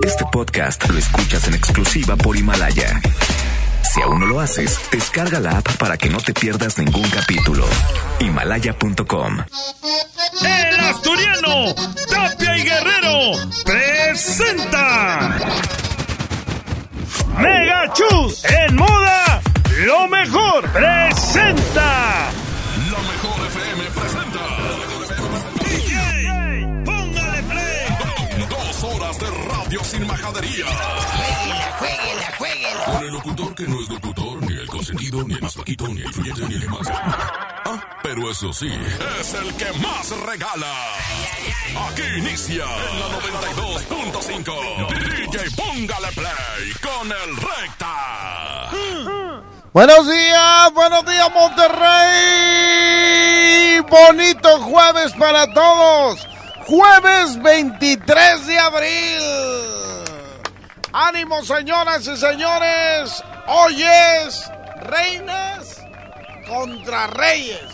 Este podcast lo escuchas en exclusiva por Himalaya. Si aún no lo haces, descarga la app para que no te pierdas ningún capítulo. Himalaya.com. El asturiano, Tapia y Guerrero, presenta. Mega Chus en moda, lo mejor, presenta. Jueguela, jueguela. Con el locutor que no es locutor, ni el consentido, ni el más ni el influyente, ni el más. Ah, pero eso sí, es el que más regala. Aquí inicia en la 92.5. DJ Póngale Play con el Recta. Buenos días, buenos días Monterrey. Bonito jueves para todos. Jueves 23 de abril. Ánimo señoras y señores. Hoy es reinas contra reyes.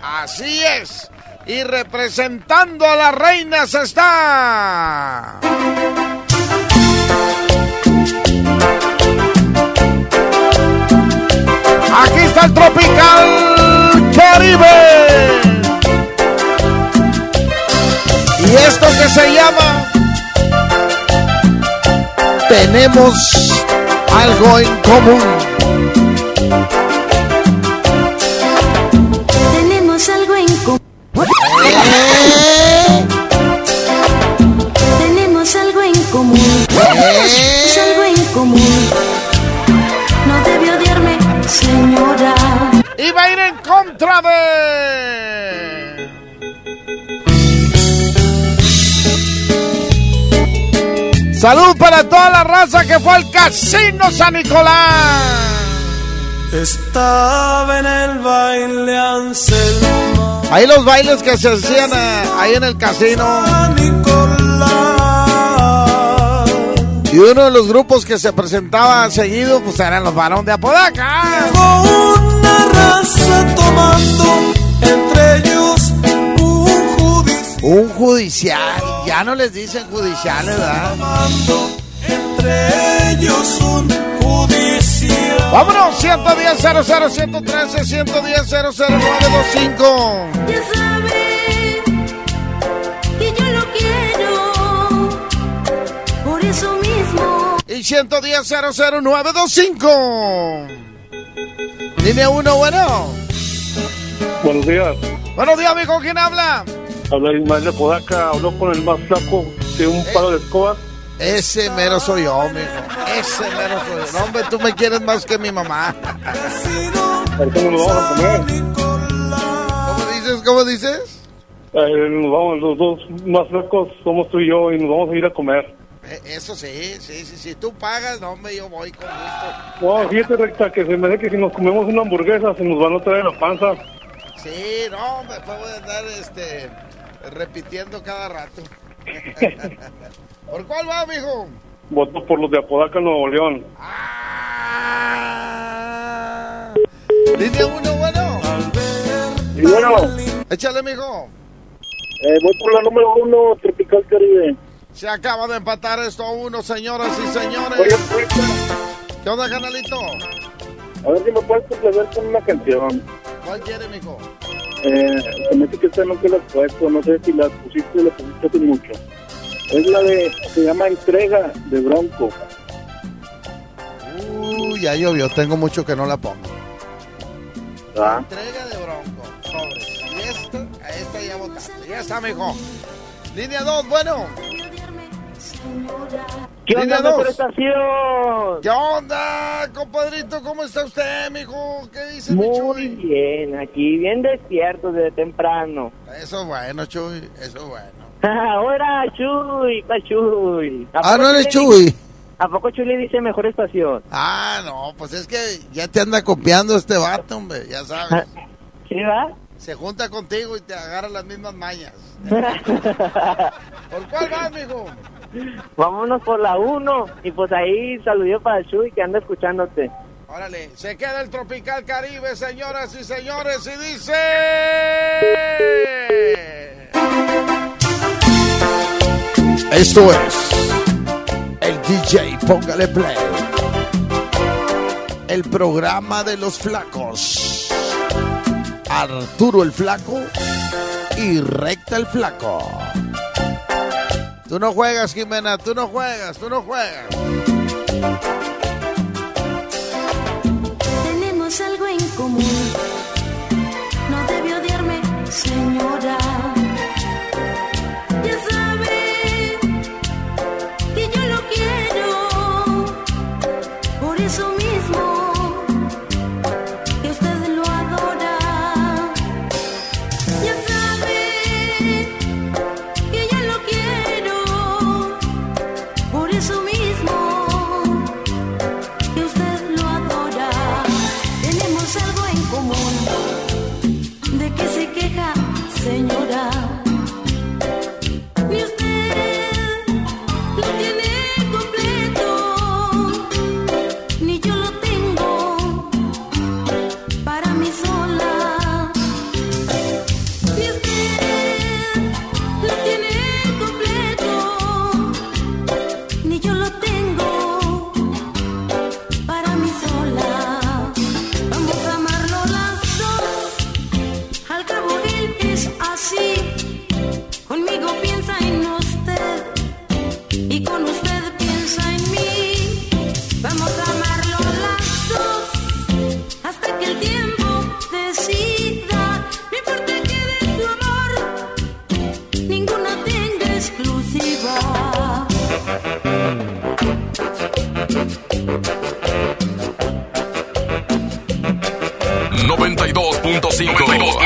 Así es. Y representando a las reinas está... Aquí está el Tropical Caribe. Y esto que se llama Tenemos algo en común. Tenemos algo en común. ¿Eh? Tenemos algo en común. Es algo en común. No debe odiarme, señora. Y va a ir en contra de... Salud para toda la raza que fue al Casino San Nicolás. Estaba en el baile Anselmo Ahí los bailes que se hacían eh, ahí en el casino. Nicolás. Y uno de los grupos que se presentaba seguido, pues eran los varones de Apodaca. Con una raza tomando entre ellos. Un judicial. Ya no les dicen judiciales, ¿verdad? Tomando entre ellos un judicial. Vámonos, 110 00 113 110 00925. Ya sabe que yo lo quiero. Por eso mismo. Y 110 00925. Línea 1, bueno. Buenos días. Buenos días, amigo. ¿Quién habla? Habla Ismael de Podaca. Habló con el más flaco de un palo de escoba. Ese mero soy yo, amigo. Ese mero soy yo. No, hombre, tú me quieres más que mi mamá. Ahorita nos vamos a comer. ¿Cómo dices? ¿Cómo dices? Eh, nos vamos, los dos más flacos somos tú y yo y nos vamos a ir a comer. Eh, Eso sí, sí, sí. Si tú pagas, no, hombre, yo voy con gusto. No, fíjate recta que se me hace que si nos comemos una hamburguesa se nos van a traer la panza. Sí, no, me puedo andar este, repitiendo cada rato. ¿Por cuál va, mijo? Voto por los de Apodaca, Nuevo León. Ah. Línea 1, bueno. Y bueno, Échale, mijo. eh, voy por la número uno, Tropical Caribe. Se acaba de empatar esto a uno, señoras y Oye, señores. recta, ¿Qué onda, canalito? a ver si me puedes complacer con una canción. ¿Cuál quiere, mijo? Eh, se me hace que esta nunca la has puesto, no sé si la pusiste o la pusiste hace mucho. Es la de, se llama Entrega de Bronco. Uy, ya llovió, tengo mucho que no la pongo. ¿Ah? Entrega de Bronco, sobres. Y esta, a esta ya votaste. Ya está, mijo. Línea 2, bueno. ¿Qué Línea onda, dos. mejor estación? ¿Qué onda, compadrito? ¿Cómo está usted, mijo? ¿Qué dice mi Muy Chuy? bien, aquí bien despierto desde temprano. Eso es bueno, Chuy, eso es bueno. Ahora, Chuy, pa' Chuy. ¿A Ah, poco no eres Chuy. ¿A poco Chuy le dice mejor estación? Ah, no, pues es que ya te anda copiando este vato, hombre, ya sabes. ¿Sí va? Se junta contigo y te agarra las mismas mañas. ¿Por cuál vas, mijo? Vámonos por la 1 y pues ahí saludito para el Chuy que anda escuchándote. Órale, se queda el Tropical Caribe, señoras y señores, y dice... Esto es El DJ, póngale play. El programa de los flacos. Arturo el flaco y Recta el flaco. Tú no juegas, Jimena, tú no juegas, tú no juegas.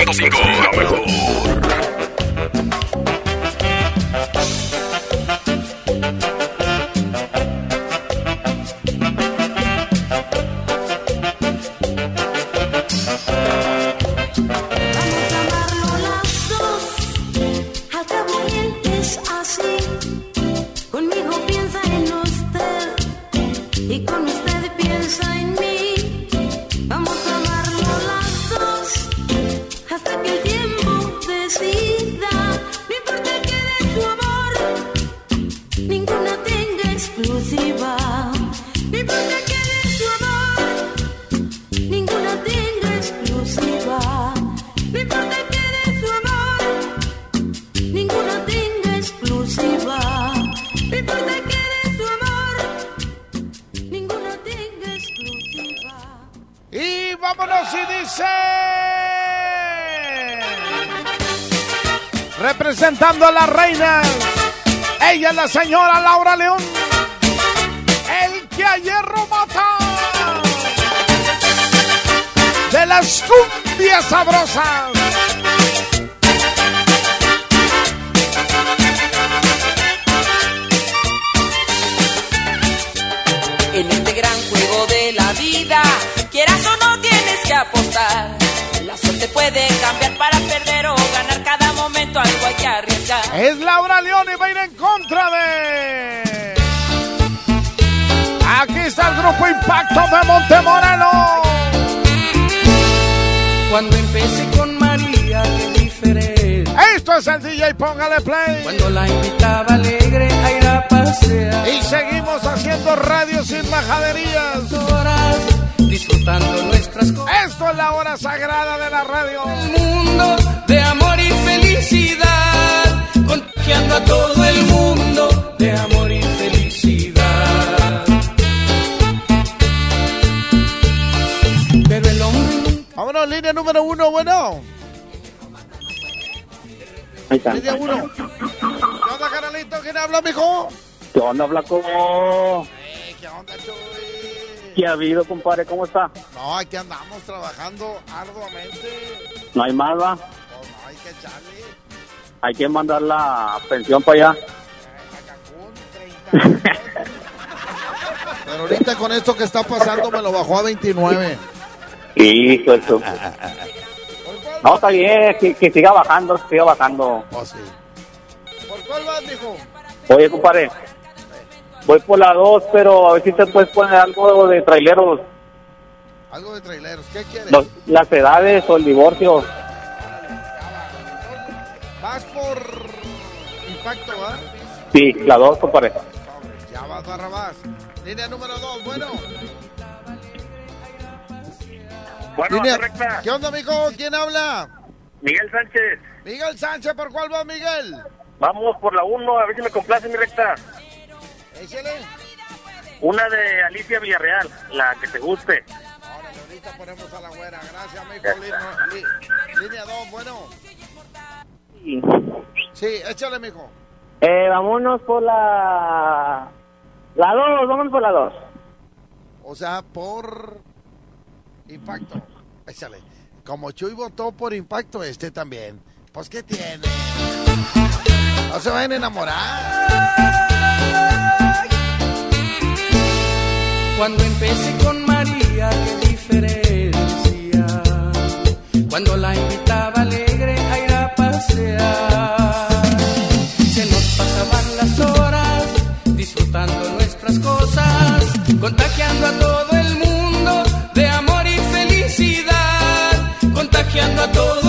92.5. La mejor. A la reina, ella es la señora Laura León. El que a hierro mata. De las cumbias sabrosas. En este gran juego de la vida, quieras o no tienes que apostar. La suerte puede cambiar para perder o ganar cada momento, algo hay que. Es Laura León y va a ir en contra de... Aquí está el grupo Impacto de Montemorelos. Cuando empecé con María, qué diferente. Esto es el DJ, póngale play. Cuando la invitaba alegre a ir a pasear. Y seguimos haciendo radio sin majaderías. Horas disfrutando nuestras cosas. Esto es la hora sagrada de la radio. mundo de amor y felicidad, contagiando a todo el mundo de amor y felicidad. Pero el hombre Vámonos, línea número uno, bueno. Ahí está. Línea uno. ¿Qué onda, canalito? ¿Quién habla, mijo? ¿Qué onda, Flaco? Eh, ¿Qué onda, Chuy? ¿Qué ha habido, compadre? ¿Cómo está? No, aquí andamos trabajando arduamente. No hay más, va. Hay que mandar la pensión para allá. A Cancún, 30. Pero ahorita con esto que está pasando me lo bajó a 29. Hijo de su- No, está bien, que, que siga bajando, que siga bajando. Oh, sí. ¿Por cuál vas, mijo? Oye, compadre, voy por la 2, pero a ver si te puedes poner algo de traileros. Algo de traileros. ¿Qué quieres? Los- las edades o el divorcio. Vas por impacto, ¿va? Sí, la 2, compadre. Ya va Barrabás. Línea número dos, bueno. Bueno, Línea- correcta. ¿Qué onda, mijo? ¿Quién habla? Miguel Sánchez. Miguel Sánchez, ¿por cuál va, Miguel? Vamos por la 1, a ver si me complace mi recta. Échale. Una de Alicia Villarreal, la que te guste. Órale, ahorita ponemos a la güera. Gracias, mijo. Línea, li- línea dos, bueno. Sí, échale, mijo. Eh, vámonos por la... La 2, vámonos por la 2. O sea, por impacto. Échale. Como Chuy votó por impacto, este también. Pues, ¿qué tiene? No se vayan a enamorar. Cuando empecé con María, qué diferencia. Cuando la invitaba alegre Se nos pasaban las horas disfrutando nuestras cosas, contagiando a todo el mundo de amor y felicidad. Contagiando a todo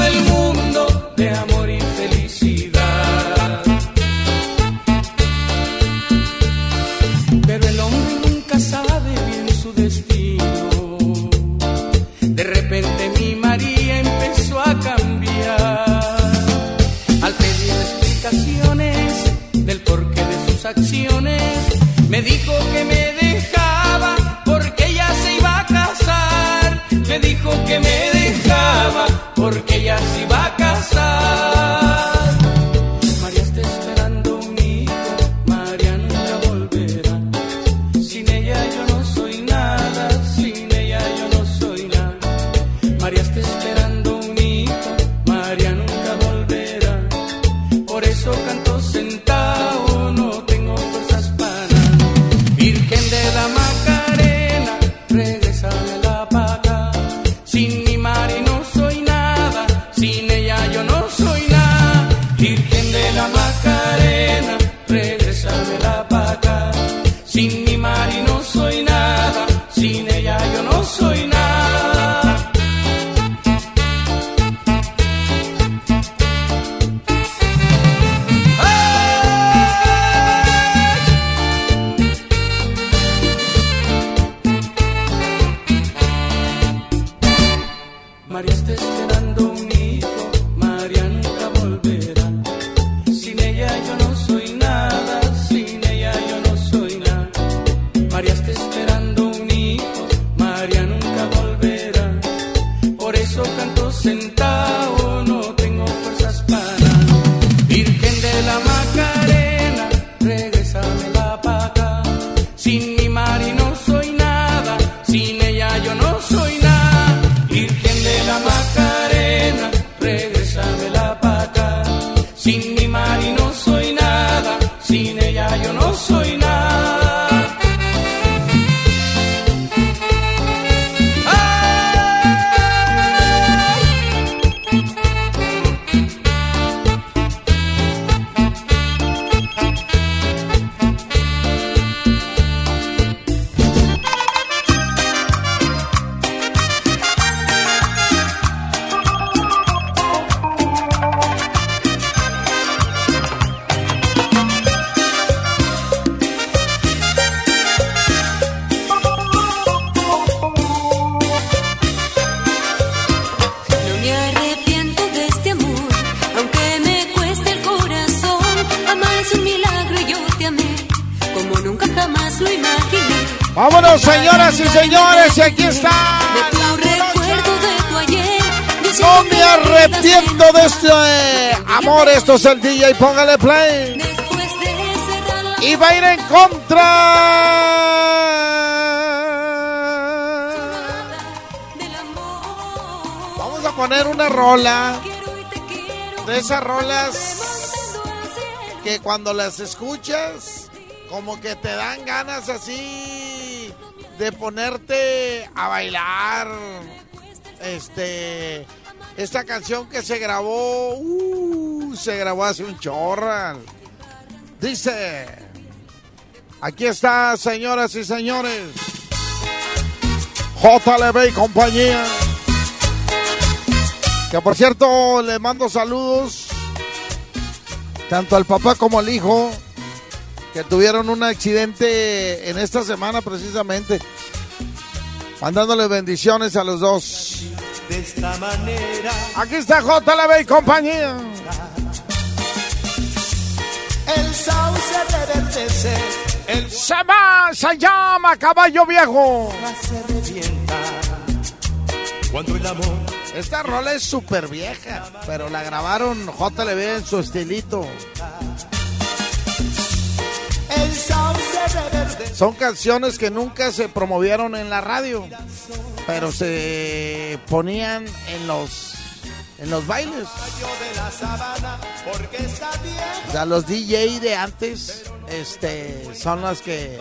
póngale play. Y va a ir en contra. Vamos a poner una rola. De esas rolas que cuando las escuchas, como que te dan ganas así de ponerte a bailar. Este. Esta canción que se grabó, uh, se grabó hace un chorral. Dice, aquí está, señoras y señores, JLB y compañía. Que por cierto, le mando saludos tanto al papá como al hijo que tuvieron un accidente en esta semana precisamente. Mandándole bendiciones a los dos. De esta manera. Aquí está JLB y compañía. Sauce reverdece. El se va, se llama Caballo Viejo. Se revienta. Cuando el amor. Esta rola es súper vieja, pero la grabaron JLB en su estilito. El sauce reverdece. Son canciones que nunca se promovieron en la radio, pero se ponían en los en los bailes. O sea, los DJ de antes este, son las que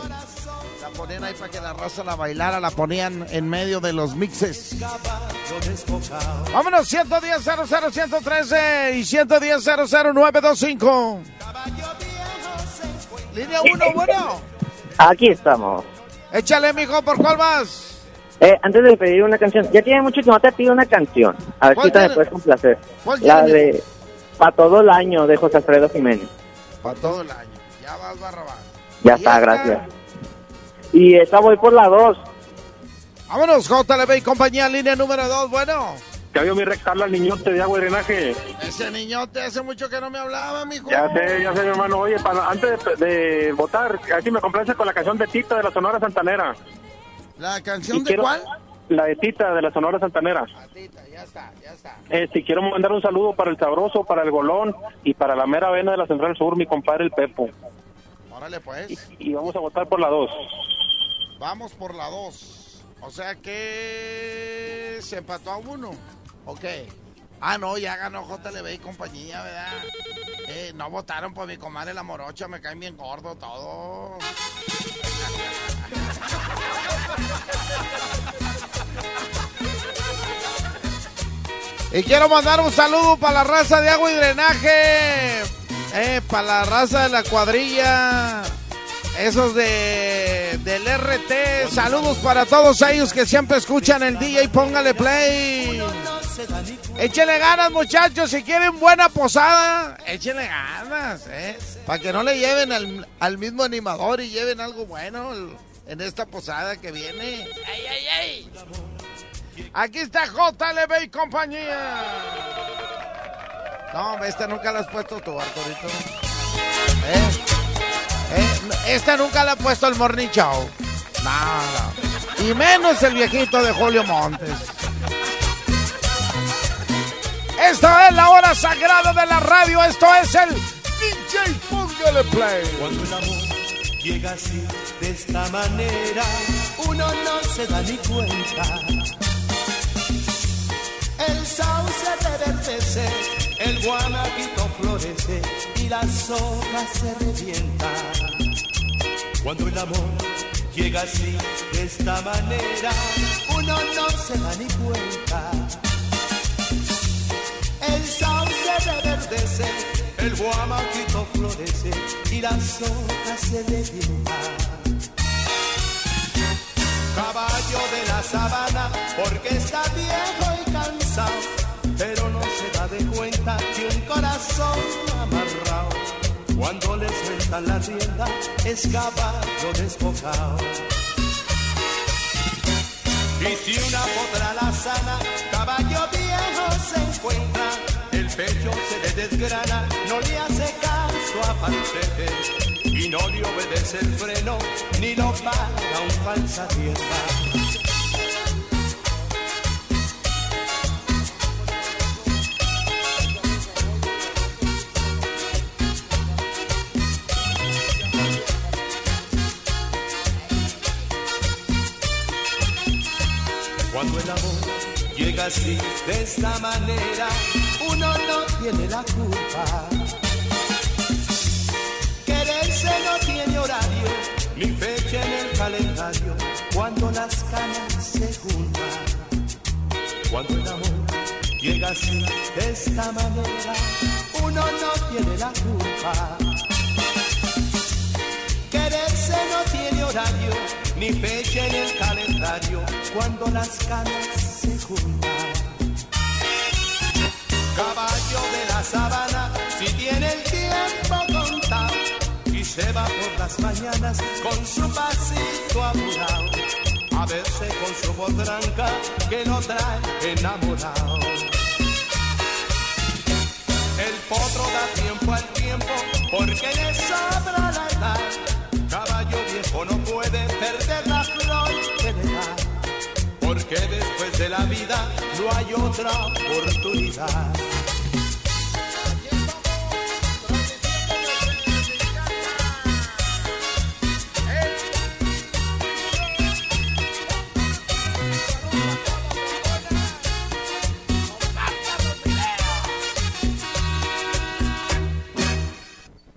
la ponían ahí para que la raza la bailara, la ponían en medio de los mixes. Vámonos, 110 00 113 y 110 00 925. Línea 1, bueno. Aquí estamos. Échale, mijo, ¿por cuál vas? Eh, antes de pedir una canción, ya tiene mucho que no te pido una canción. A ver ¿Cuál si te me puedes complacer. ¿Cuál La tiene? de Pa' todo el año de José Alfredo Jiménez. Para todo el año. Ya vas, Barrabás. Ya está, gracias. Y esa voy por la 2. Vámonos, JLB y compañía, línea número 2, bueno. Ya vio mi rectal al niñote de agua y drenaje. Ese niñote hace mucho que no me hablaba, mijo. Ya sé, ya sé, mi hermano. Oye, para, antes de, de votar, así me complace con la canción de Tita de la Sonora Santanera. ¿La canción Y de quiero- cuál? La de Tita de la Sonora Santanera. Ya está, ya está. Eh, si quiero mandar un saludo para el Sabroso, para el Golón y para la mera vena de la Central Sur, mi compadre el Pepo. Órale, pues. Y vamos a votar por la 2. Vamos por la 2. O sea que se empató a uno. Ok. Ah, no, ya ganó JLB y compañía, ¿verdad? Eh, no votaron por mi comadre la morocha, me caen bien gordo todo. Y quiero mandar un saludo para la raza de agua y drenaje. Eh, para la raza de la cuadrilla. Esos de del RT. Saludos para todos ellos que siempre escuchan el DJ. Póngale play. Échenle ganas, muchachos. Si quieren buena posada, échenle ganas. Eh, para que no le lleven al, al mismo animador y lleven algo bueno en esta posada que viene. ¡Ay, ay, ay! Aquí está JLB y compañía. No, esta nunca la has puesto tú, Arturito. ¿Eh? ¿Eh? Esta nunca la ha puesto el Morning Show. No. Y menos el viejito de Julio Montes. Esta es la hora sagrada de la radio. Esto es el DJ Póngale Play. Cuando el amor llega así, de esta manera, uno no se da ni cuenta. El sauce reverdece, el guanaquito florece y las hojas se revientan. Cuando el amor llega así, de esta manera, uno no se da ni cuenta. El sauce reverdece, el guamaquito florece y las hojas se revientan. Caballo de la sabana, porque está viejo y cansado, pero no se da de cuenta que un corazón amarrado, cuando le sueltan la rienda, es caballo desbocado. Y si una potra la sana, caballo viejo se encuentra, el pecho se le desgrana, no le hace caso a falsete, y no le obedece el freno, ni lo paga un falsa tierra. Llega así, de esta manera, uno no tiene la culpa. Quererse no tiene horario, ni fecha en el calendario, cuando las canas se juntan. Cuando el amor llega así, de esta manera, uno no tiene la culpa. Quererse no tiene horario, ni fecha en el calendario, cuando las canas Caballo de la sabana, si tiene el tiempo contado, y se va por las mañanas con su pasito apurado a verse con su voz blanca que lo trae enamorado. El potro da tiempo al tiempo porque le sobra no hay otra oportunidad.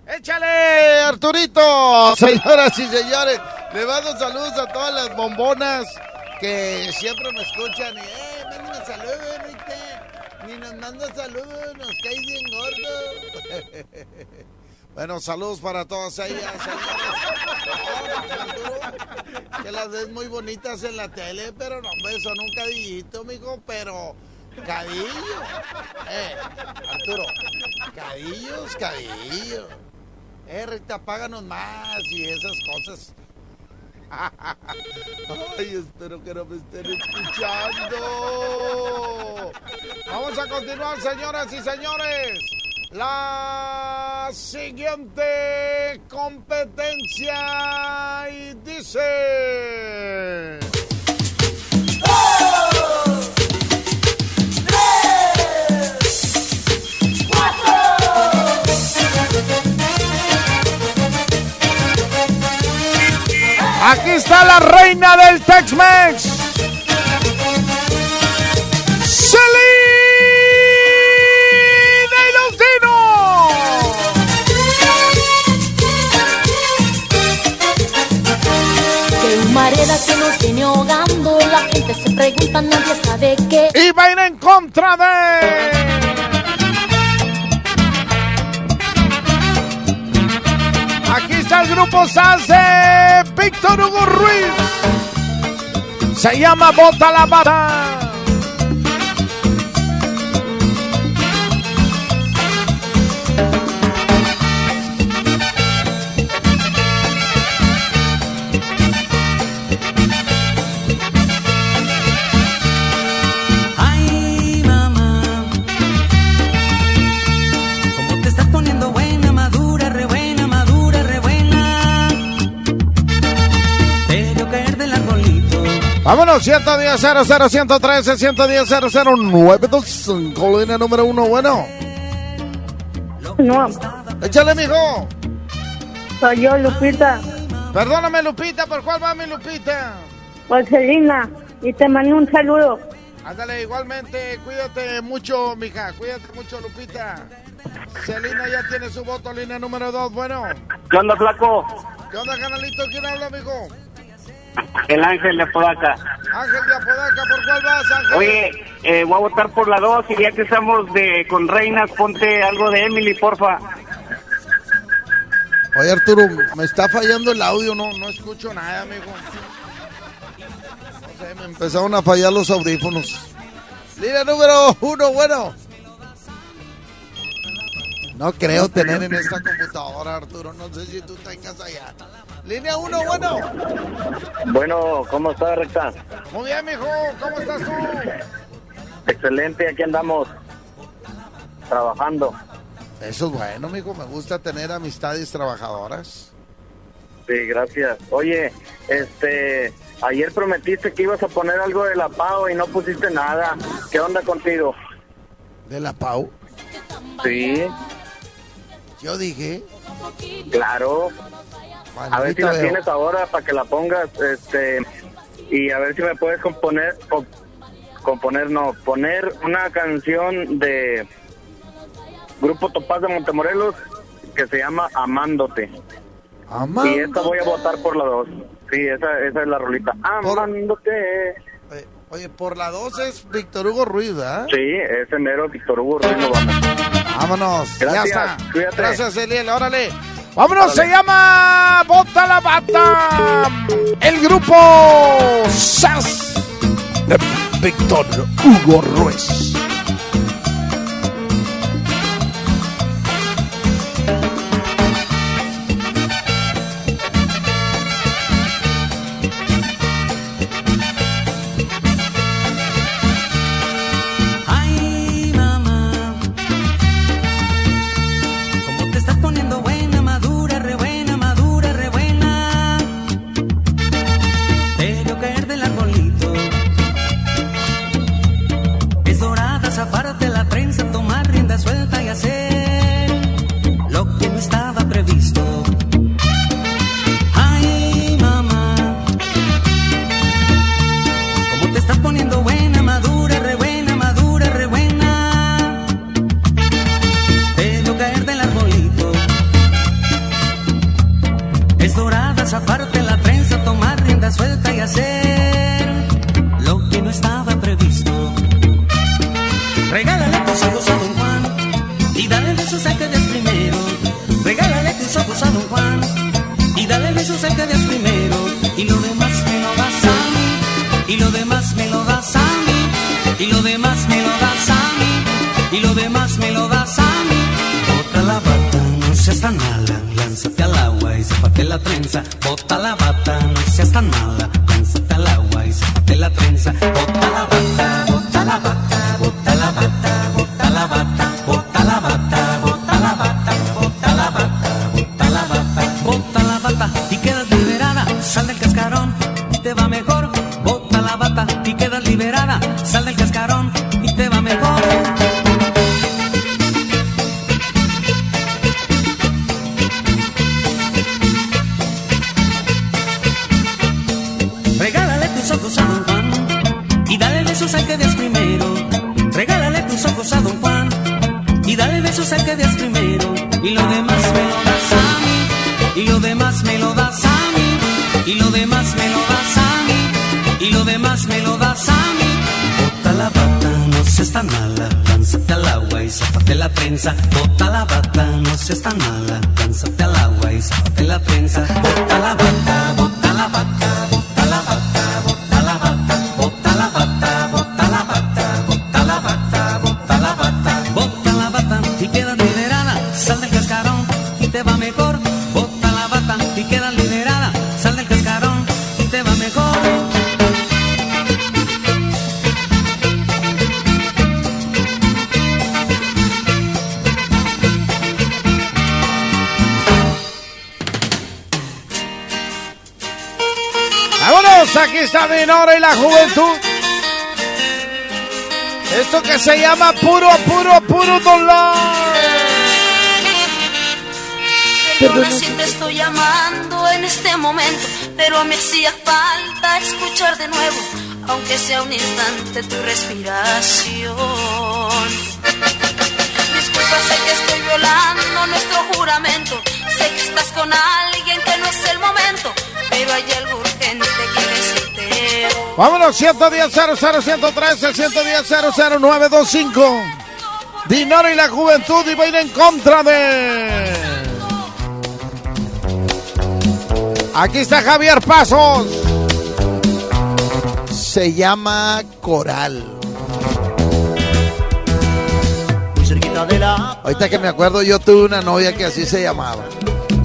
¡Échale, Arturito! Señoras y señores, le mando saludos a todas las bombonas que siempre me escuchan. Y, ¡eh, mándanos saludos, Rita! Ni nos manda saludos, nos cae bien gordo. bueno, saludos para todas ellas, que las ves muy bonitas en la tele, pero no, hombre, son un cadillito, mijo, pero... Cadillo. Eh, Arturo, cadillos, cadillos. Eh, Rita, páganos más y esas cosas. Ay, espero que no me estén escuchando. Vamos a continuar, señoras y señores. La siguiente competencia y dice... Aquí está la reina del Tex-Mex. Humareda que nos viene ahogando, la gente se pregunta, nadie sabe qué. Y va a ir en contra de... Aquí está el grupo Salse, Víctor Hugo Ruiz. Se llama Bota la Bata. 110 00 113 110 00 925, línea número uno, bueno. No, Échale, mijo. soy yo, Lupita, Perdóname, Lupita, ¿por cuál va mi Lupita? Marcelina, y te mando un saludo. Ándale, igualmente, cuídate mucho, mija, cuídate mucho, Lupita. Celina ya tiene su voto, línea número dos, bueno. ¿Qué onda, flaco? ¿Qué onda, canalito? ¿Quién habla, mijo? El ángel de Podaca. Ángel de Apodaca, ¿por cuál vas, Ángel? Oye, eh, voy a votar por la 2 y ya que estamos de con reinas, ponte algo de Emily, porfa. Oye, Arturo, me está fallando el audio, no, no escucho nada, amigo. No sé, me empezaron a fallar los audífonos. Línea número uno, bueno. No creo tener en esta computadora, Arturo. No sé si tú tengas allá. Línea uno, bueno. Bueno, ¿cómo está, Recta? Muy bien, mijo. ¿Cómo estás tú? Excelente, aquí andamos trabajando. Eso es bueno, mijo. Me gusta tener amistades trabajadoras. Sí, gracias. Oye, este, ayer prometiste que ibas a poner algo de la PAO y no pusiste nada. ¿Qué onda contigo? ¿De la PAU? Sí, Yo dije. claro. A ver si la veo. tienes ahora para que la pongas, este, y a ver si me puedes componer, o- componer, no, poner una canción de Grupo Topaz de Montemorelos que se llama Amándote. Y esta voy a votar por la dos. Sí, esa, esa es la rolita. Amándote. Oye, Oye, por la 2 es Víctor Hugo Ruiz, ¿ah? Sí, ese mero Víctor Hugo Ruiz vamos. Vámonos. Gracias, ya está. cuídate. Gracias, Eliel. Órale. Vámonos, se llama Bota la Bata. El grupo SAS de Víctor Hugo Ruiz. Tan mala, lánzate al agua y zafate la trenza. Bota la bata, no seas tan mala, lánzate al agua y zafate la trenza. Bota la bata, la trenza. Bota la bata, no seas tan mala. Está Dinora y la juventud. Esto que se llama puro, puro, puro dolor. Perdona si te estoy llamando en este momento, pero me hacía falta escuchar de nuevo, aunque sea un instante, tu respiración. Disculpa, sé que estoy violando nuestro juramento, sé que estás con alguien que no es el momento, pero hay algo urgente que decirte. Vámonos, 110 00 113 110 00925. Dinora y la juventud y va a ir en contra de. Aquí está Javier Pasos. Se llama Coral. Muy cerquita de la Ahorita que me acuerdo, yo tuve una novia que así se llamaba.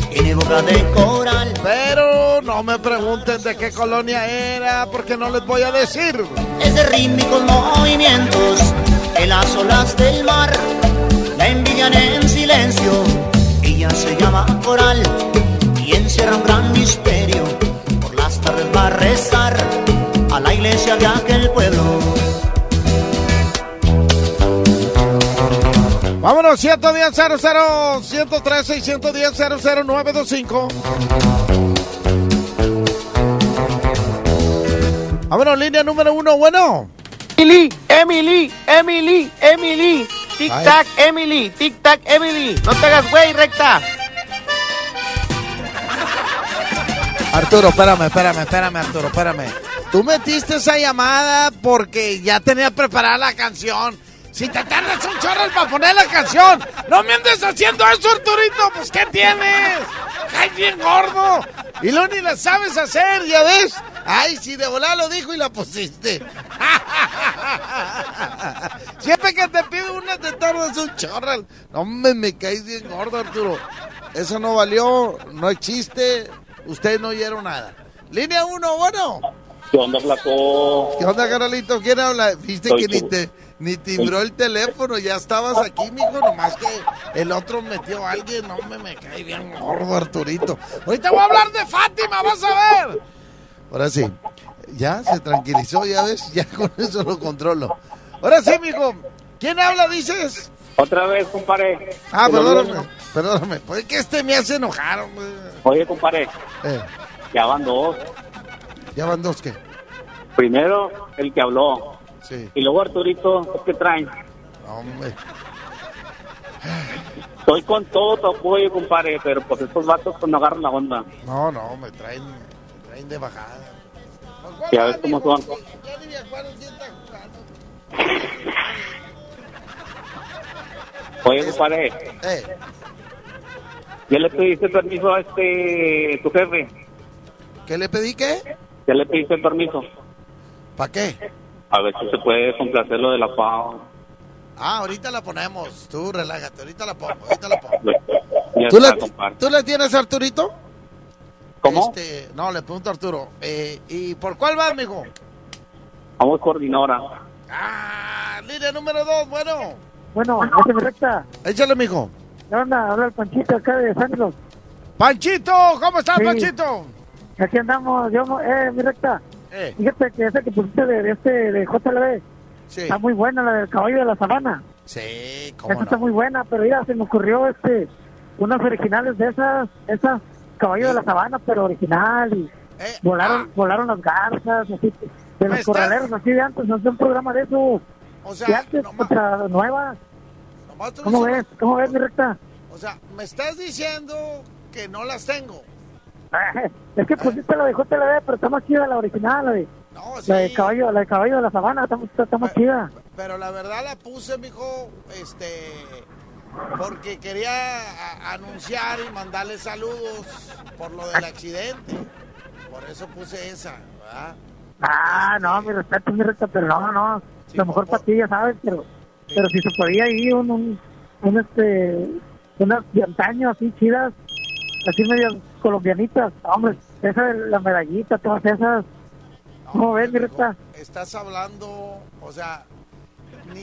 tiene boca de coral. Pero no me pregunten de qué colonia era, porque no les voy a decir. Es de rítmicos movimientos en las olas del mar. La envidian en silencio. Ella se llama coral y encierra un gran misterio. Por las tardes va a rezar a la iglesia de aquel pueblo. Vámonos, 110 00 113 y 110 00925. Vámonos, línea número uno, bueno. Emily, Emily, Emily, Emily. Tic tac, Emily, tic tac, Emily. No te hagas güey, recta. Arturo, espérame, espérame, espérame, Arturo, espérame. Tú metiste esa llamada porque ya tenía preparada la canción. Si te tardas un chorro para poner la canción, no me andes haciendo eso, Arturito. Pues, ¿qué tienes? ¡Ay, bien gordo! Y lo ni la sabes hacer, ¿ya ves? Ay, si de volar lo dijo y la pusiste. Siempre que te pido una, te tardas un chorro. No, me, me caes bien gordo, Arturo. Eso no valió, no existe. Ustedes no oyeron nada. Línea uno, bueno. ¿Qué onda, flaco? ¿Qué onda, Carolito? ¿Quién habla? Viste Soy que ni te ni timbró el teléfono, ya estabas aquí, mijo, nomás que el otro metió a alguien, no me, me cae bien gordo, Arturito. Ahorita voy a hablar de Fátima, vas a ver. Ahora sí, ya se tranquilizó, ya ves, ya con eso lo controlo. Ahora sí, mijo, ¿quién habla, dices? Otra vez, compadre. Ah, perdóname, perdóname, pues es que este me hace enojar, hombre. Oye, compadre, Eh, ya van dos. ya van dos, ¿qué? Primero, el que habló. Sí. Y luego Arturito, ¿qué que traen? Hombre. Estoy con todo tu apoyo, compadre, pero pues estos vatos pues, no agarran la onda. No, no, me traen, traen de bajada. Ya ves cómo son. Ya ni me acuerdo quién está jugando. Oye, compadre, Eh, ¿ya le pediste permiso a este, tu jefe? ¿Qué le pedí qué? ¿Ya le pediste permiso? ¿Para qué? A ver si se puede complacer lo de la FAO. Ah, ahorita la ponemos. Tú relájate, ahorita la pongo, ahorita la pongo. ¿Tú, compadre. ¿Tú le tienes Arturito? ¿Cómo? Este, no, le pregunto a Arturo. Eh, ¿Y por cuál vas, mijo? Vamos con Dinora. Ah, línea número dos, bueno. Bueno, ese me recta. Échale, mijo. ¿Qué onda? Habla el Panchito acá de San Carlos. Panchito, ¿cómo estás, Sí. Panchito? Aquí andamos, yo, eh, mi recta. Eh. Fíjate que ese que pusiste de, de este, de JLB, Sí. está muy buena, la del caballo de la sabana. Sí, Esa cómo está no. muy buena, pero mira, se me ocurrió este, unas originales de esas, esas caballo de la sabana, pero original, y volaron, volaron las garzas, así, de ¿Me los corraleros, así de antes, no sé un programa de eso. O sea, de antes, contra nuevas. Nomás tú ¿Cómo ves? ¿Cómo ves, mi recta? O sea, me estás diciendo que no las tengo. Es que pusiste la de JLB, pero está más chida la original, la de, la de caballo, la de caballo de la sabana, está, está- está más chida. Pero la verdad la puse, mijo, este, porque quería a- anunciar y mandarle saludos por lo del accidente. Por eso puse esa, ¿verdad? Ah, no, mi respeto, mi respeto, pero no, no, lo mejor para ti, ya sabes, pero, pero si se podía ir un, un, un, este, unas de antaño así chidas, así medias colombianitas, hombre, esa de la medallita, todas esas, ¿cómo ves, mi? Estás hablando, o sea, ni,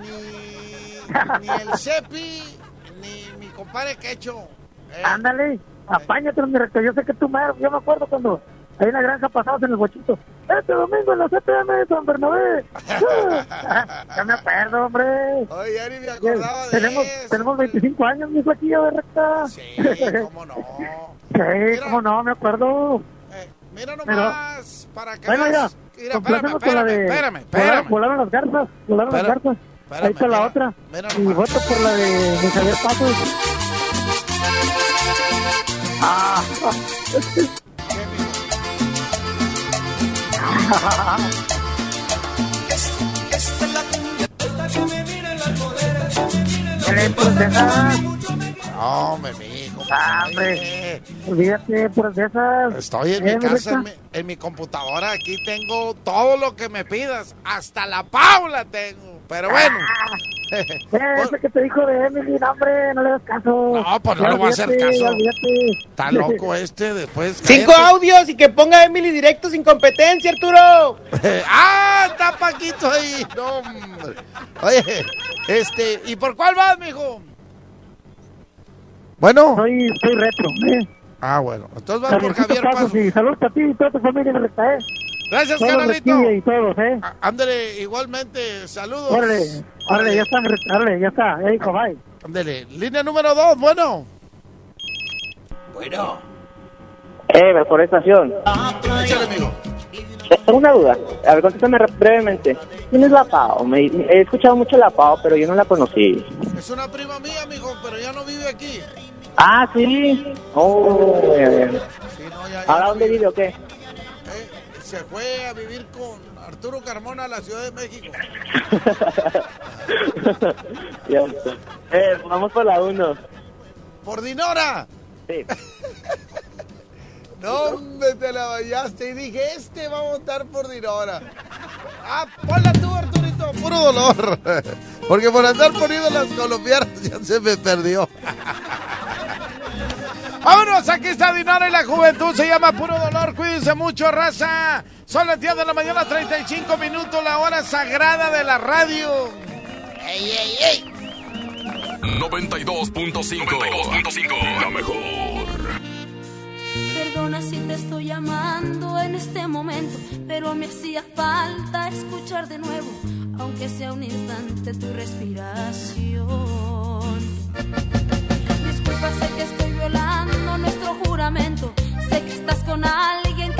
ni, ni el Cepi, ni mi compadre Quecho. eh, Ándale, apáñate, mi recta, yo sé que tú me, yo me acuerdo cuando ahí en la granja pasabas en el bochito, este domingo en la CPM de San Bernabé, ya me acuerdo, hombre. Oye, ya ni me acordaba de tenemos, eso. tenemos 25 años, mi flaquillo de recta. Sí, cómo no. Sí, cómo no, me acuerdo. Mira Pero- nomás, para que Bueno, veas. Mira, espérame, la espérame, de... espérame, volaron- espérame. Volaron las garzas, volaron las Espérame, garzas. espérame, Ahí está la otra. mira y voto por la de, de Javier Pasos. Ah. No, mijo. Ah, hombre. Olvídate, por de esas. Estoy en mi casa, en mi, en mi computadora. Aquí tengo todo lo que me pidas. Hasta la Paula tengo. Pero bueno. Eh, ese que te dijo de Emily, no, hombre, no le das caso. No, pues no le voy a hacer caso. olvídate. Está loco este. Después. Cinco audios y que ponga Emily directo sin competencia, Arturo. ¡Ah! Está Paquito ahí. No, hombre. Oye, este. ¿Y por cuál vas, mijo? Bueno. Soy, soy retro, ¿eh? Ah, bueno. Entonces vas por Javier Pasos, Pasos. y saludos para ti y toda tu familia, me recta, ¿eh? Gracias, Todos los canalito. Y todos, ¿eh? Ándale, igualmente. Saludos. Órale, órale, ya está, órale, ya está. Eh, hijo, bye. Ándale. Línea número dos, bueno. Bueno. Eh, mejor estación. Échale, amigo. Tengo una duda. A ver, contéstame re- brevemente. ¿Quién es la Pau? Me, me- he escuchado mucho la Pau, pero yo no la conocí. Es una prima mía, mijo, pero ya no vive aquí. Ah, sí. Oh, ya, ya. Sí, no, ya, ya ¿Ahora dónde vive o qué? Eh, se fue a vivir con Arturo Carmona a la Ciudad de México. ya está. Eh, vamos por la uno. ¡Por Dinora! Sí. No, hombre, te la vallaste y dije, este va a votar por Dinora. Ah, ponla tú, Arturito, puro dolor. Porque por andar poniendo las colombianas ya se me perdió. Vámonos, aquí está Dinora y la juventud se llama Puro Dolor. Cuídense mucho, raza. Son las 10 de la mañana, 35 minutos, la hora sagrada de la radio. ¡Ey, ey, ey! 92.5. La mejor. Perdona si te estoy llamando en este momento, pero me hacía falta escuchar de nuevo, aunque sea un instante, tu respiración. Disculpa, sé que estoy violando nuestro juramento, sé que estás con alguien que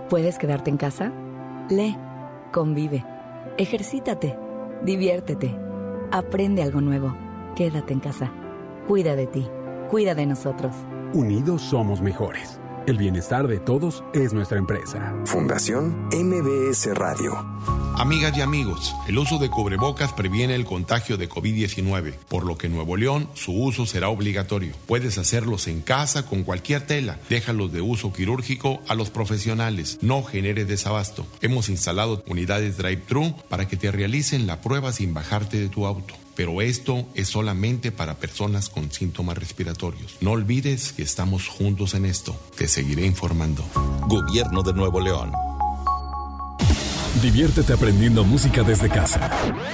puedes quedarte en casa? Lee, convive, ejercítate, diviértete, aprende algo nuevo. Quédate en casa. Cuida de ti. Cuida de nosotros. Unidos somos mejores. El bienestar de todos es nuestra empresa. Fundación MBS Radio. Amigas y amigos, el uso de cubrebocas previene el contagio de COVID-19, por lo que en Nuevo León su uso será obligatorio. Puedes hacerlos en casa con cualquier tela. Déjalos de uso quirúrgico a los profesionales. No genere desabasto. Hemos instalado unidades drive-thru para que te realicen la prueba sin bajarte de tu auto. Pero esto es solamente para personas con síntomas respiratorios. No olvides que estamos juntos en esto. Te seguiré informando. Gobierno de Nuevo León. Diviértete aprendiendo música desde casa.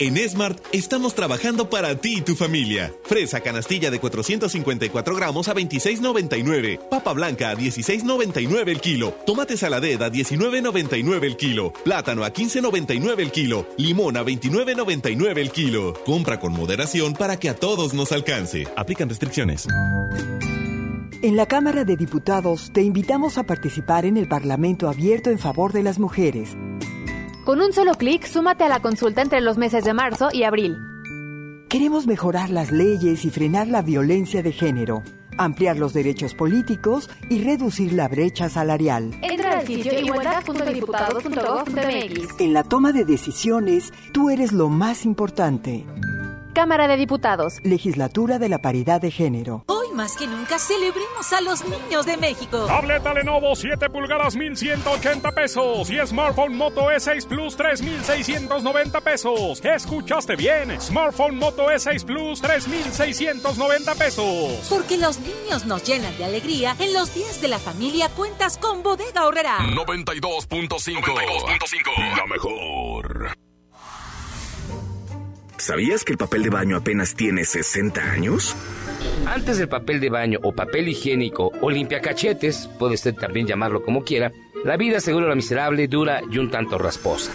En Smart estamos trabajando para ti y tu familia. Fresa canastilla de 454 gramos a 26.99. Papa blanca a 16.99 el kilo. Tomate saladed a 19.99 el kilo. Plátano a 15.99 el kilo. Limón a 29.99 el kilo. Compra con moderación para que a todos nos alcance. Aplican restricciones. En la Cámara de Diputados te invitamos a participar en el Parlamento Abierto en favor de las mujeres. Con un solo clic, súmate a la consulta entre los meses de marzo y abril. Queremos mejorar las leyes y frenar la violencia de género, ampliar los derechos políticos y reducir la brecha salarial. Entra al sitio igualdad.diputados.gov.mx. En la toma de decisiones, tú eres lo más importante. Cámara de Diputados. Legislatura de la Paridad de Género. Más que nunca celebremos a los niños de México. Tableta Lenovo 7 pulgadas 1180 pesos y Smartphone Moto E6 Plus 3690 pesos. ¿Escuchaste bien? Smartphone Moto E6 Plus 3690 pesos. Porque los niños nos llenan de alegría, en los días de la familia cuentas con Bodega Horrera. 92.5. La mejor. ¿Sabías que el papel de baño apenas tiene 60 años? Antes del papel de baño o papel higiénico o limpiacachetes, puede usted también llamarlo como quiera, la vida seguro era miserable, dura y un tanto rasposa.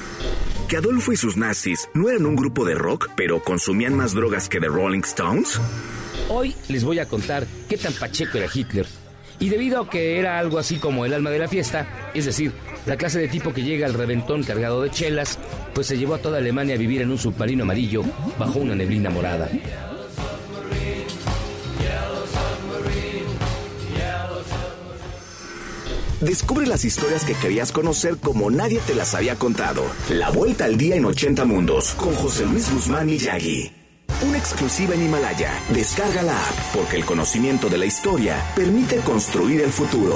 ¿Que Adolfo y sus nazis no eran un grupo de rock, pero consumían más drogas que The Rolling Stones? Hoy les voy a contar qué tan pacheco era Hitler. Y debido a que era algo así como el alma de la fiesta, es decir, la clase de tipo que llega al reventón cargado de chelas, pues se llevó a toda Alemania a vivir en un submarino amarillo bajo una neblina morada. Descubre las historias que querías conocer como nadie te las había contado. La vuelta al día en 80 mundos con José Luis Guzmán y Yagi. Una exclusiva en Himalaya. Descarga la app porque el conocimiento de la historia permite construir el futuro.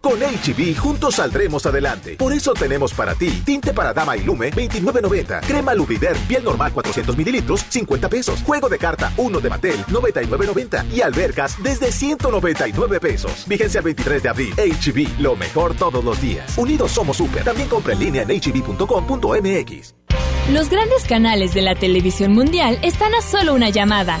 Con HB juntos saldremos adelante. Por eso tenemos para ti tinte para dama y lume 29.90, crema Lubrider piel normal 400 mililitros 50 pesos, juego de carta 1 de Mattel 99.90 y albercas desde 199 pesos. Vigencia el 23 de abril. HB, lo mejor todos los días. Unidos somos super. También compra en línea en hb.com.mx. Los grandes canales de la televisión mundial están a solo una llamada.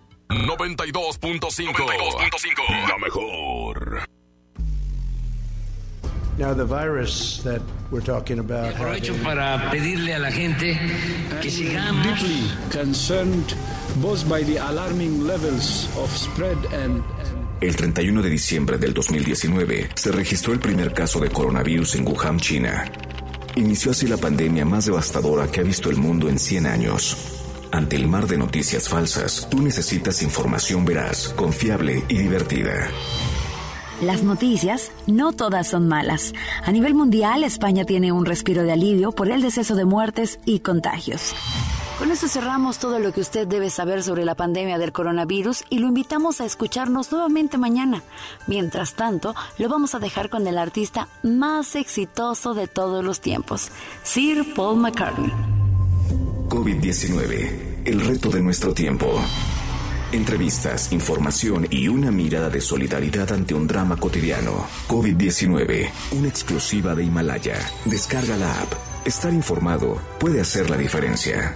92.5. La mejor. Now, the virus that we're talking about. Aprovecho para pedirle a la gente que sigamos Deeply concerned both by the alarming levels of spread and El 31 de diciembre del 2019 se registró el primer caso de coronavirus en Wuhan, China. Inició así la pandemia más devastadora que ha visto el mundo en 100 años. Ante el mar de noticias falsas, tú necesitas información veraz, confiable y divertida. Las noticias no todas son malas. A nivel mundial, España tiene un respiro de alivio por el deceso de muertes y contagios. Con esto cerramos todo lo que usted debe saber sobre la pandemia del coronavirus y lo invitamos a escucharnos nuevamente mañana. Mientras tanto, lo vamos a dejar con el artista más exitoso de todos los tiempos, Sir Paul McCartney. COVID-19, el reto de nuestro tiempo. Entrevistas, información y una mirada de solidaridad ante un drama cotidiano. COVID-19, una exclusiva de Himalaya. Descarga la app. Estar informado puede hacer la diferencia.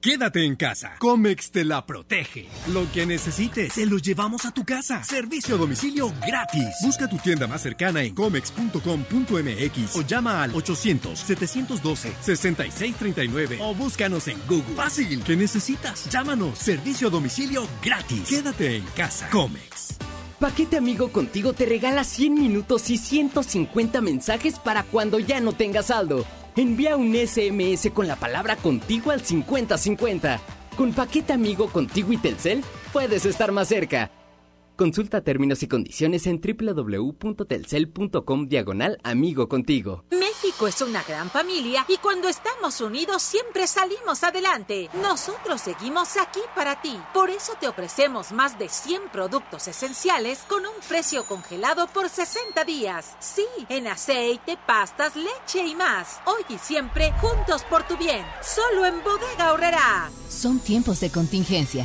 Quédate en casa. Comex te la protege. Lo que necesites, te lo llevamos a tu casa. Servicio a domicilio gratis. Busca tu tienda más cercana en comex.com.mx o llama al 800-712-6639 o búscanos en Google. Fácil, ¿qué necesitas? Llámanos. Servicio a domicilio gratis. Quédate en casa. Comex. Paquete Amigo Contigo te regala 100 minutos y 150 mensajes para cuando ya no tengas saldo. Envía un SMS con la palabra contigo al 5050. Con Paquete Amigo Contigo y Telcel, puedes estar más cerca. Consulta términos y condiciones en www.telcel.com diagonal amigo contigo. México es una gran familia y cuando estamos unidos siempre salimos adelante. Nosotros seguimos aquí para ti. Por eso te ofrecemos más de 100 productos esenciales con un precio congelado por 60 días. Sí, en aceite, pastas, leche y más. Hoy y siempre juntos por tu bien. Solo en Bodega Horrera. Son tiempos de contingencia.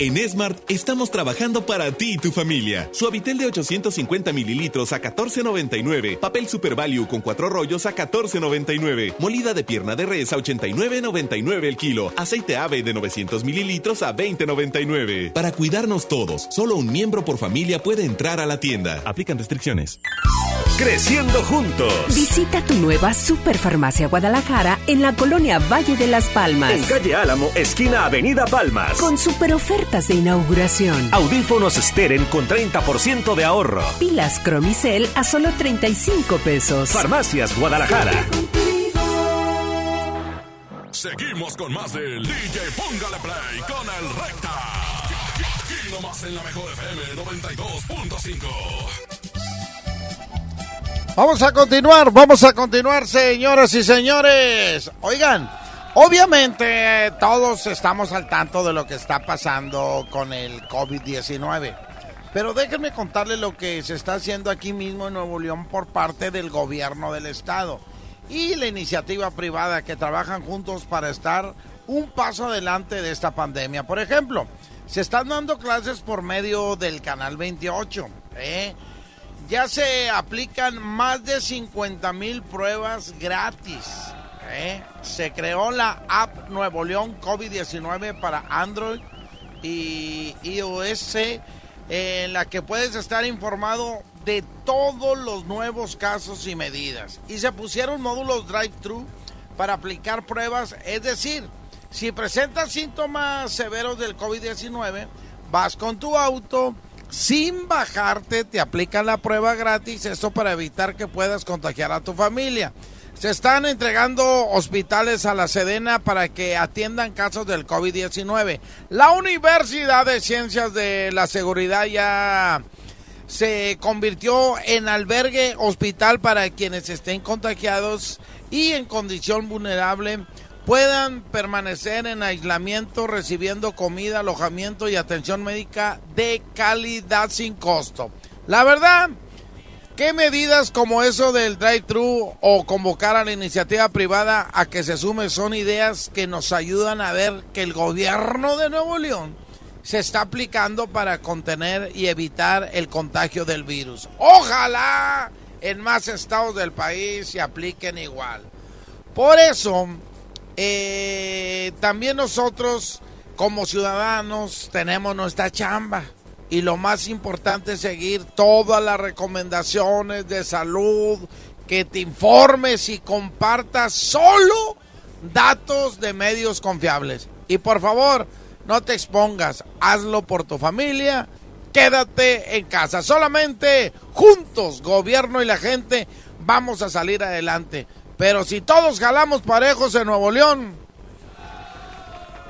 En Smart estamos trabajando para ti y tu familia. Suavitel de 850 mililitros a 14.99. Papel Super Value con cuatro rollos a 14.99. Molida de pierna de res a 89.99 el kilo. Aceite ave de 900 mililitros a 20.99. Para cuidarnos todos, solo un miembro por familia puede entrar a la tienda. Aplican restricciones. Creciendo juntos. Visita tu nueva Superfarmacia Guadalajara en la colonia Valle de las Palmas. En calle Álamo, esquina Avenida Palmas. Con super ofertas de inauguración. Audífonos Steren con 30% de ahorro. Pilas Cromicel a solo 35 pesos. Farmacias Guadalajara. Seguimos con más del DJ Póngale Play con el Recta. Aquí nomás en la mejor FM 92.5. Vamos a continuar, vamos a continuar, señoras y señores. Oigan, obviamente todos estamos al tanto de lo que está pasando con el COVID-19. Pero déjenme contarles lo que se está haciendo aquí mismo en Nuevo León por parte del gobierno del estado y la iniciativa privada que trabajan juntos para estar un paso adelante de esta pandemia. Por ejemplo, se están dando clases por medio del Canal 28. ¿eh? Ya se aplican más de 50 mil pruebas gratis. ¿Eh? Se creó la app Nuevo León COVID-19 para Android y iOS en la que puedes estar informado de todos los nuevos casos y medidas. Y se pusieron módulos drive-thru para aplicar pruebas, es decir, si presentas síntomas severos del COVID-19, vas con tu auto, sin bajarte, te aplican la prueba gratis, esto para evitar que puedas contagiar a tu familia. Se están entregando hospitales a la Sedena para que atiendan casos del COVID-19. La Universidad de Ciencias de la Seguridad ya se convirtió en albergue hospital para quienes estén contagiados y en condición vulnerable puedan permanecer en aislamiento recibiendo comida, alojamiento y atención médica de calidad sin costo. La verdad, ¿qué medidas como eso del drive-thru o convocar a la iniciativa privada a que se sume son ideas que nos ayudan a ver que el gobierno de Nuevo León se está aplicando para contener y evitar el contagio del virus? Ojalá en más estados del país se apliquen igual. Por eso, eh, también nosotros como ciudadanos tenemos nuestra chamba y lo más importante es seguir todas las recomendaciones de salud, que te informes y compartas solo datos de medios confiables. Y por favor, no te expongas, hazlo por tu familia, quédate en casa. Solamente juntos, gobierno y la gente, vamos a salir adelante. Pero si todos jalamos parejos en Nuevo León,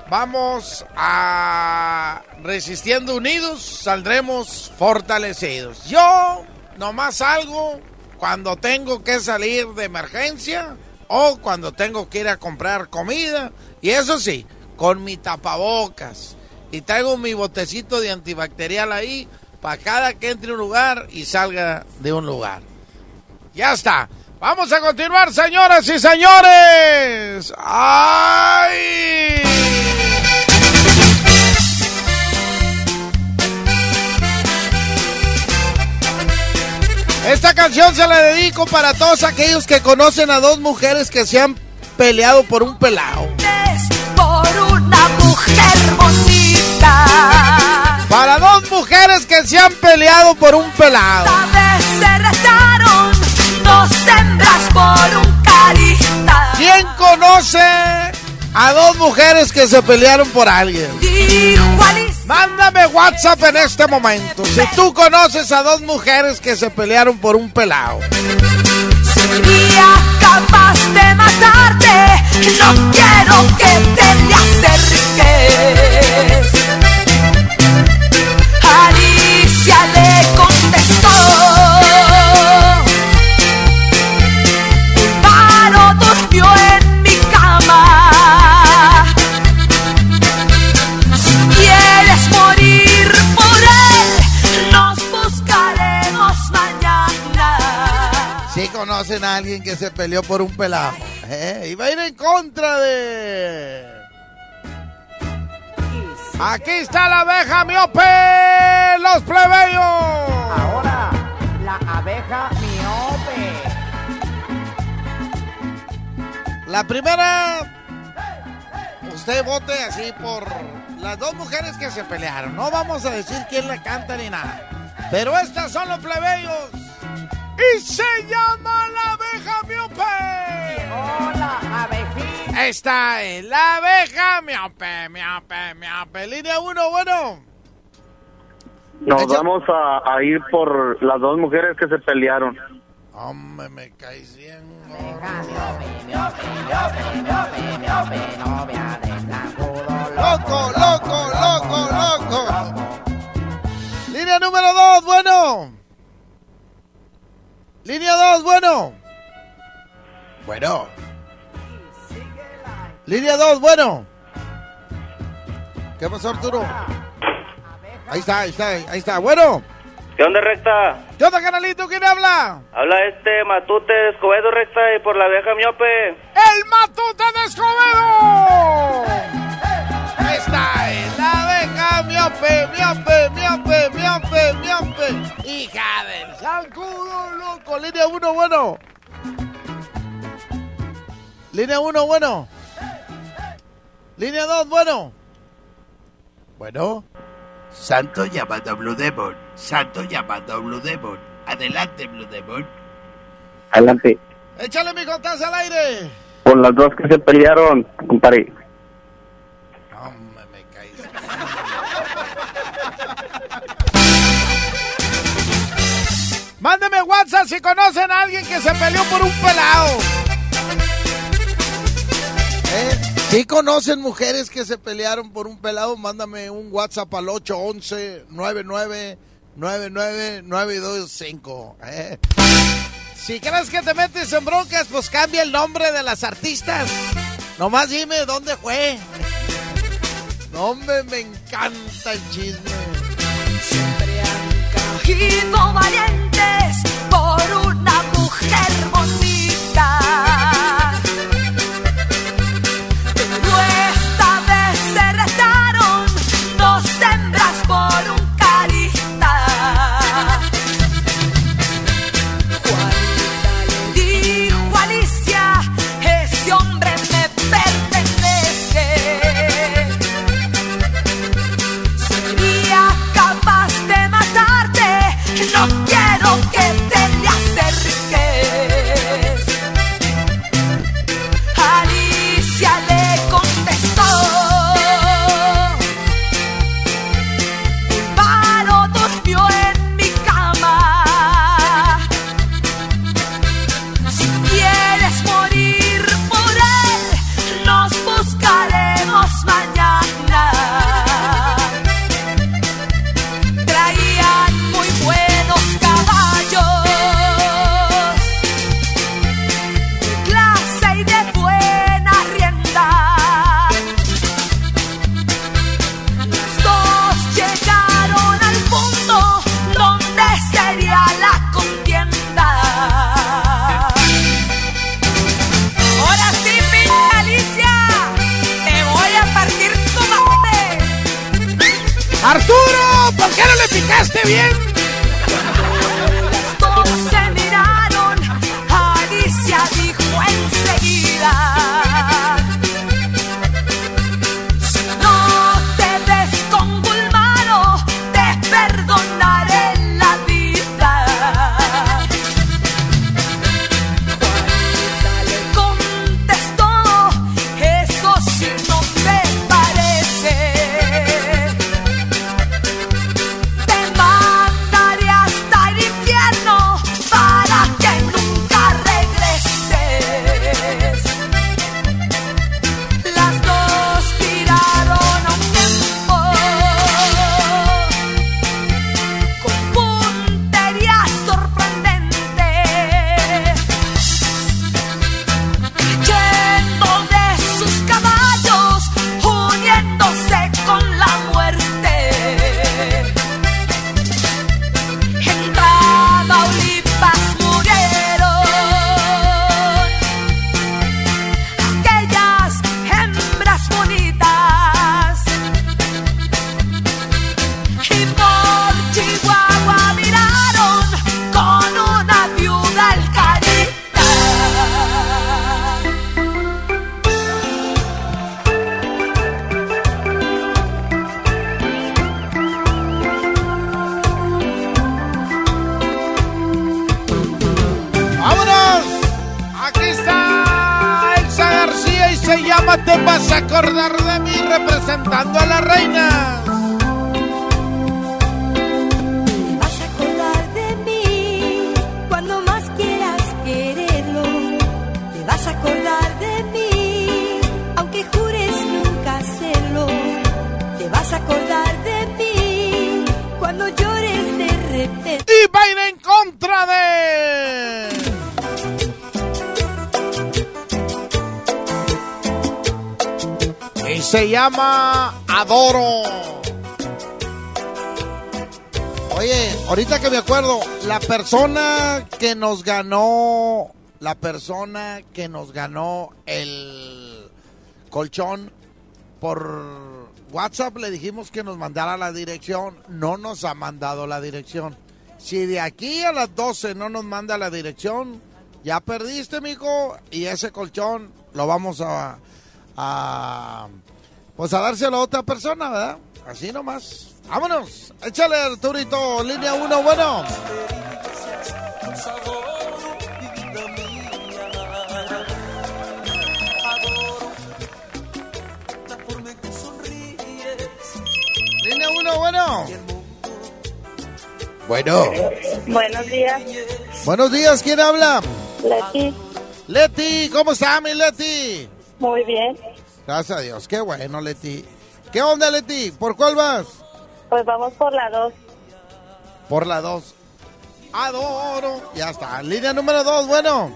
vamos a resistiendo unidos, saldremos fortalecidos. Yo nomás salgo cuando tengo que salir de emergencia o cuando tengo que ir a comprar comida. Y eso sí, con mi tapabocas. y traigo mi botecito de antibacterial ahí para cada que entre un lugar y salga de un lugar. Ya está. Vamos a continuar, señoras y señores. ¡Ay! Esta canción se la dedico para todos aquellos que conocen a dos mujeres que se han peleado por un pelao. Por una mujer bonita. Para dos mujeres que se han peleado por un pelado. Se dos hembras por un carita. ¿Quién conoce a dos mujeres que se pelearon por alguien? Mándame WhatsApp en este momento. Si tú conoces a dos mujeres que se pelearon por un pelado. Sería capaz de matarte. No quiero que te le acerques. Conocen a alguien que se peleó por un pelado. ¿eh? Y va a ir en contra de... Aquí está la abeja miope, los plebeyos. Ahora, la abeja miope. La primera, usted vote así por las dos mujeres que se pelearon. No vamos a decir quién la canta ni nada. Pero estas son los plebeyos. Y se llama la abeja miope. Hola, abejita. Esta es la abeja miope, miope, miope. Línea 1, bueno. Nos vamos a, a ir por las dos mujeres que se pelearon. Hombre, me caes bien. Loco, loco, loco, loco. Línea número 2, bueno. Línea 2, bueno. Bueno. Línea 2, bueno. ¿Qué pasó, Arturo? Ahí está, ahí está, ahí está. Bueno. ¿Qué onda, recta? ¿Qué onda, canalito? ¿Quién habla? Habla este Matute de Escobedo, recta, y por la abeja miope. ¡El Matute de Escobedo! Esta es la miope, miope, miope, miope, miope. Hija del zancudo, loco. Línea 1, bueno. Línea 1, bueno. Línea 2, bueno. Bueno. Santo llamado a Blue Demon. Santo llamado a Blue Demon. Adelante, Blue Demon. Adelante. Échale mi estás al aire. Por las dos que se pelearon, compadre. Hombre, me caí. Mándeme WhatsApp si conocen a alguien que se peleó por un pelado. ¿Eh? Si conocen mujeres que se pelearon por un pelado, mándame un WhatsApp al 811-9999-925. ¿eh? Si crees que te metes en broncas, pues cambia el nombre de las artistas. Nomás dime dónde fue. No, hombre, me encanta el chisme. Siempre han caído valientes se llama Adoro. Oye, ahorita que me acuerdo, la persona que nos ganó, la persona que nos ganó el colchón por WhatsApp le dijimos que nos mandara la dirección, no nos ha mandado la dirección. Si de aquí a las 12 no nos manda la dirección, ya perdiste, mijo, y ese colchón lo vamos a, a pues a dárselo a otra persona, ¿verdad? Así nomás. Vámonos, échale Arturito, línea 1, bueno. Línea 1, bueno. Bueno. Buenos días, Buenos días, ¿quién habla? Leti. Leti, ¿cómo está mi Leti? Muy bien. Gracias a Dios, qué bueno, Leti. ¿Qué onda, Leti? ¿Por cuál vas? Pues vamos por la 2. Por la 2. Adoro. Ya está. Línea número 2, bueno.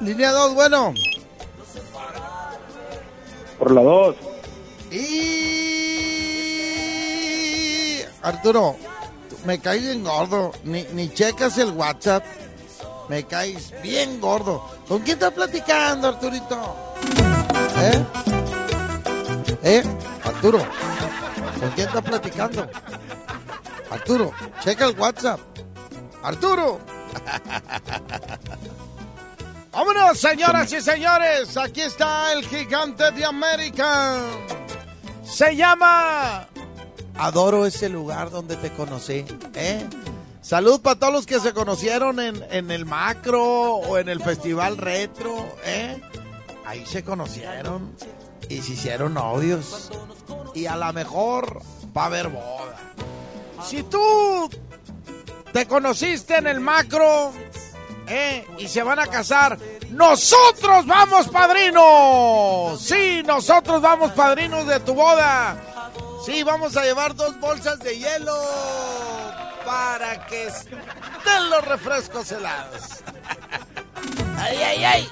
Línea 2, bueno. Por la 2. Y... Arturo, me caes bien gordo. Ni, ni checas el WhatsApp. Me caes bien gordo. ¿Con quién estás platicando, Arturito? ¿Eh? ¿Eh? Arturo, ¿con quién estás platicando? Arturo, checa el WhatsApp. Arturo. Vámonos, señoras y señores. Aquí está el gigante de América. Se llama... Adoro ese lugar donde te conocí. ¿eh? Salud para todos los que se conocieron en, en el macro o en el festival retro. ¿eh? Ahí se conocieron y se hicieron novios. Y a lo mejor va a haber boda. Si tú te conociste en el macro ¿eh? y se van a casar, nosotros vamos padrinos. Sí, nosotros vamos padrinos de tu boda. Sí, vamos a llevar dos bolsas de hielo para que estén los refrescos helados. ay, ay, ay.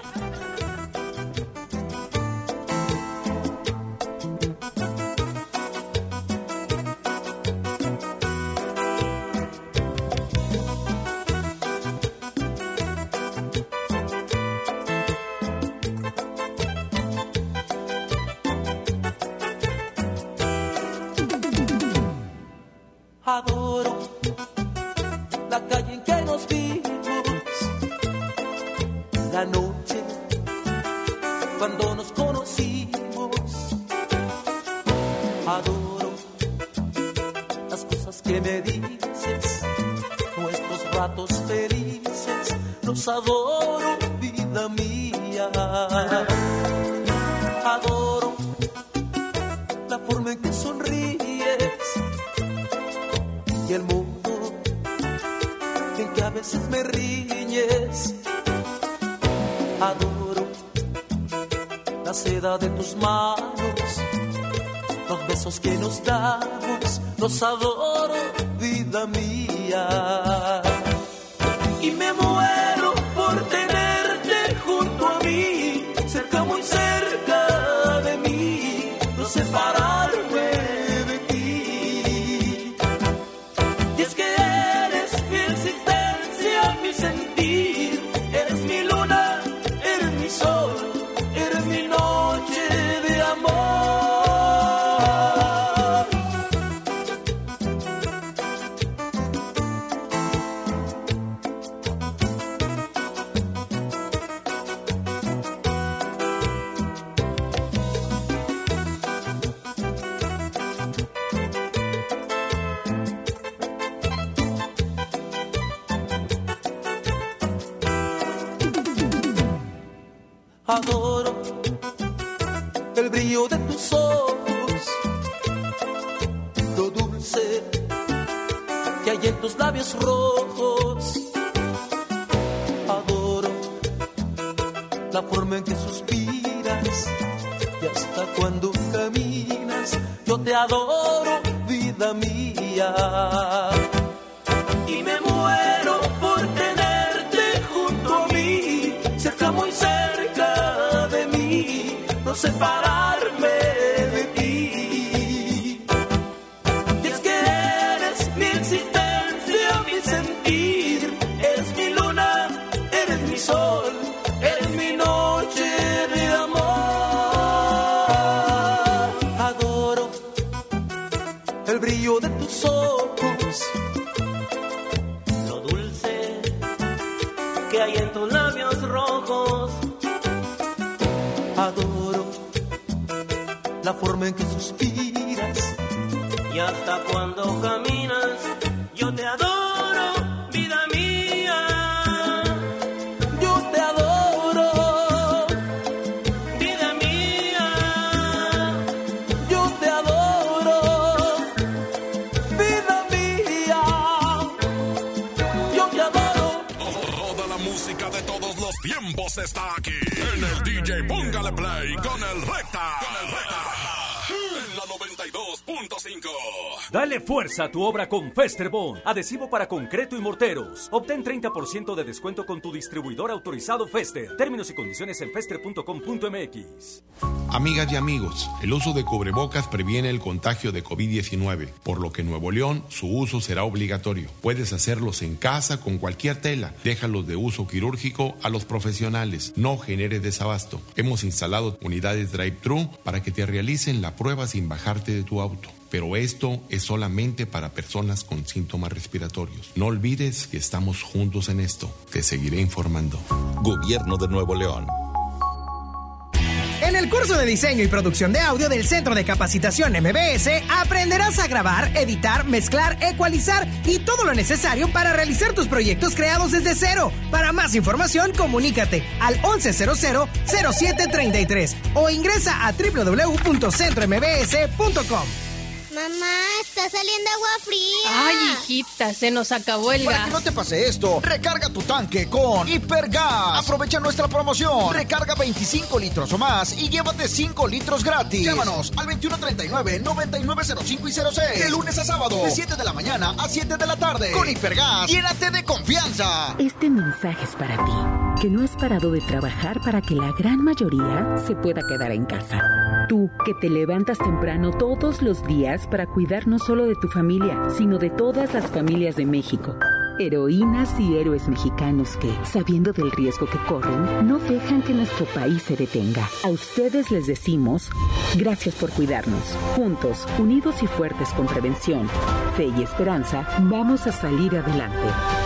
Tu obra con Festerbond, adhesivo para concreto y morteros. Obtén 30% de descuento con tu distribuidor autorizado Fester. Términos y condiciones en fester.com.mx. Amigas y amigos, el uso de cubrebocas previene el contagio de COVID-19, por lo que en Nuevo León su uso será obligatorio. Puedes hacerlos en casa con cualquier tela. Déjalos de uso quirúrgico a los profesionales. No genere desabasto. Hemos instalado unidades drive-thru para que te realicen la prueba sin bajarte de tu auto. Pero esto es solamente para personas con síntomas respiratorios. No olvides que estamos juntos en esto. Te seguiré informando. Gobierno de Nuevo León. En el curso de diseño y producción de audio del Centro de Capacitación MBS aprenderás a grabar, editar, mezclar, ecualizar y todo lo necesario para realizar tus proyectos creados desde cero. Para más información, comunícate al 1100-0733 o ingresa a www.centrombs.com. Mamá, está saliendo agua fría. Ay, hijita, se nos acabó el Para gas. que no te pase esto, recarga tu tanque con Hipergas. Aprovecha nuestra promoción. Recarga 25 litros o más y llévate 5 litros gratis. Llámanos al 2139-9905 y 06. De lunes a sábado, de 7 de la mañana a 7 de la tarde. Con Hipergas, llénate de confianza. Este mensaje es para ti, que no has parado de trabajar para que la gran mayoría se pueda quedar en casa. Tú, que te levantas temprano todos los días para cuidar no solo de tu familia, sino de todas las familias de México. Heroínas y héroes mexicanos que, sabiendo del riesgo que corren, no dejan que nuestro país se detenga. A ustedes les decimos, gracias por cuidarnos. Juntos, unidos y fuertes con prevención, fe y esperanza, vamos a salir adelante.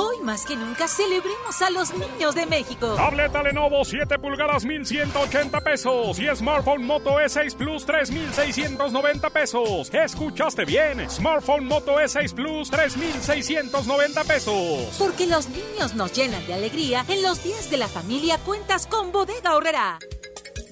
Hoy más que nunca celebremos a los niños de México. Tableta Lenovo 7 pulgadas 1180 pesos y Smartphone Moto E6 Plus 3690 pesos. ¿Escuchaste bien? Smartphone Moto E6 Plus 3690 pesos. Porque los niños nos llenan de alegría, en los días de la familia cuentas con Bodega Horrera.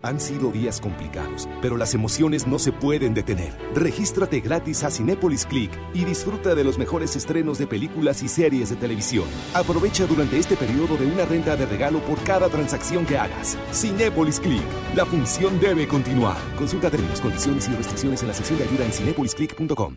Han sido días complicados, pero las emociones no se pueden detener. Regístrate gratis a Cinépolis Click y disfruta de los mejores estrenos de películas y series de televisión. Aprovecha durante este periodo de una renta de regalo por cada transacción que hagas. Cinépolis Click. La función debe continuar. Consulta términos, condiciones y restricciones en la sección de ayuda en cinépolisclick.com.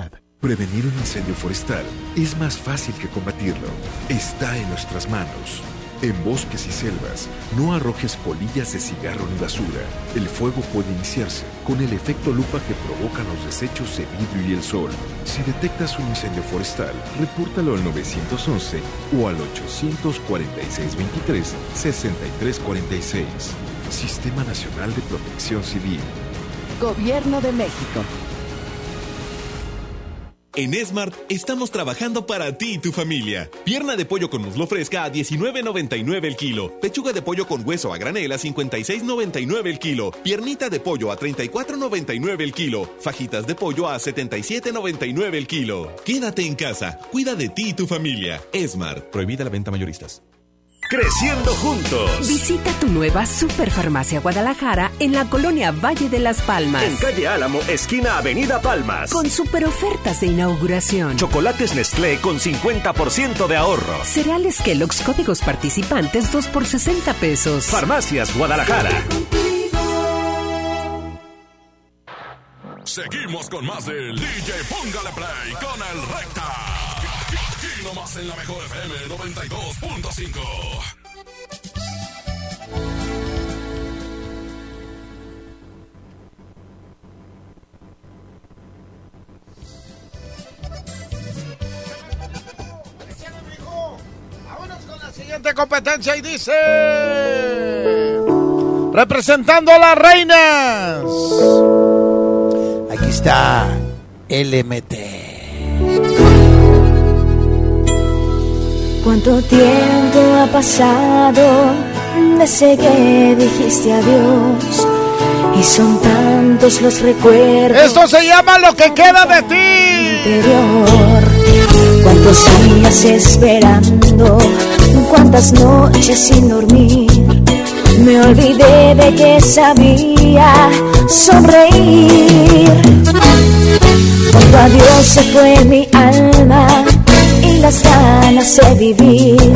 Prevenir un incendio forestal es más fácil que combatirlo. Está en nuestras manos. En bosques y selvas, no arrojes colillas de cigarro ni basura. El fuego puede iniciarse con el efecto lupa que provocan los desechos de vidrio y el sol. Si detectas un incendio forestal, repórtalo al 911 o al 846-23-6346. Sistema Nacional de Protección Civil. Gobierno de México. En Smart estamos trabajando para ti y tu familia. Pierna de pollo con muslo fresca a 19.99 el kilo. Pechuga de pollo con hueso a granel a 56.99 el kilo. Piernita de pollo a 34.99 el kilo. Fajitas de pollo a 77.99 el kilo. Quédate en casa. Cuida de ti y tu familia. Smart. Prohibida la venta mayoristas. Creciendo juntos. Visita tu nueva Superfarmacia Guadalajara en la colonia Valle de las Palmas. En calle Álamo, esquina Avenida Palmas. Con super ofertas de inauguración. Chocolates Nestlé con 50% de ahorro. Cereales Kellogg's códigos participantes 2 por 60 pesos. Farmacias Guadalajara. Seguimos con más del DJ Póngale Play con el Recta. Aquí nomás en la mejor FM 92.5. Siguiente competencia y dice... Representando a las reinas. Aquí está LMT. ¿Cuánto tiempo ha pasado desde que dijiste adiós? Y son tantos los recuerdos. Esto se llama lo que queda de ti. Interior. ¿Cuántos días esperando? ¿Cuántas noches sin dormir? Me olvidé de que sabía sonreír. Cuando adiós se fue mi alma las ganas de vivir.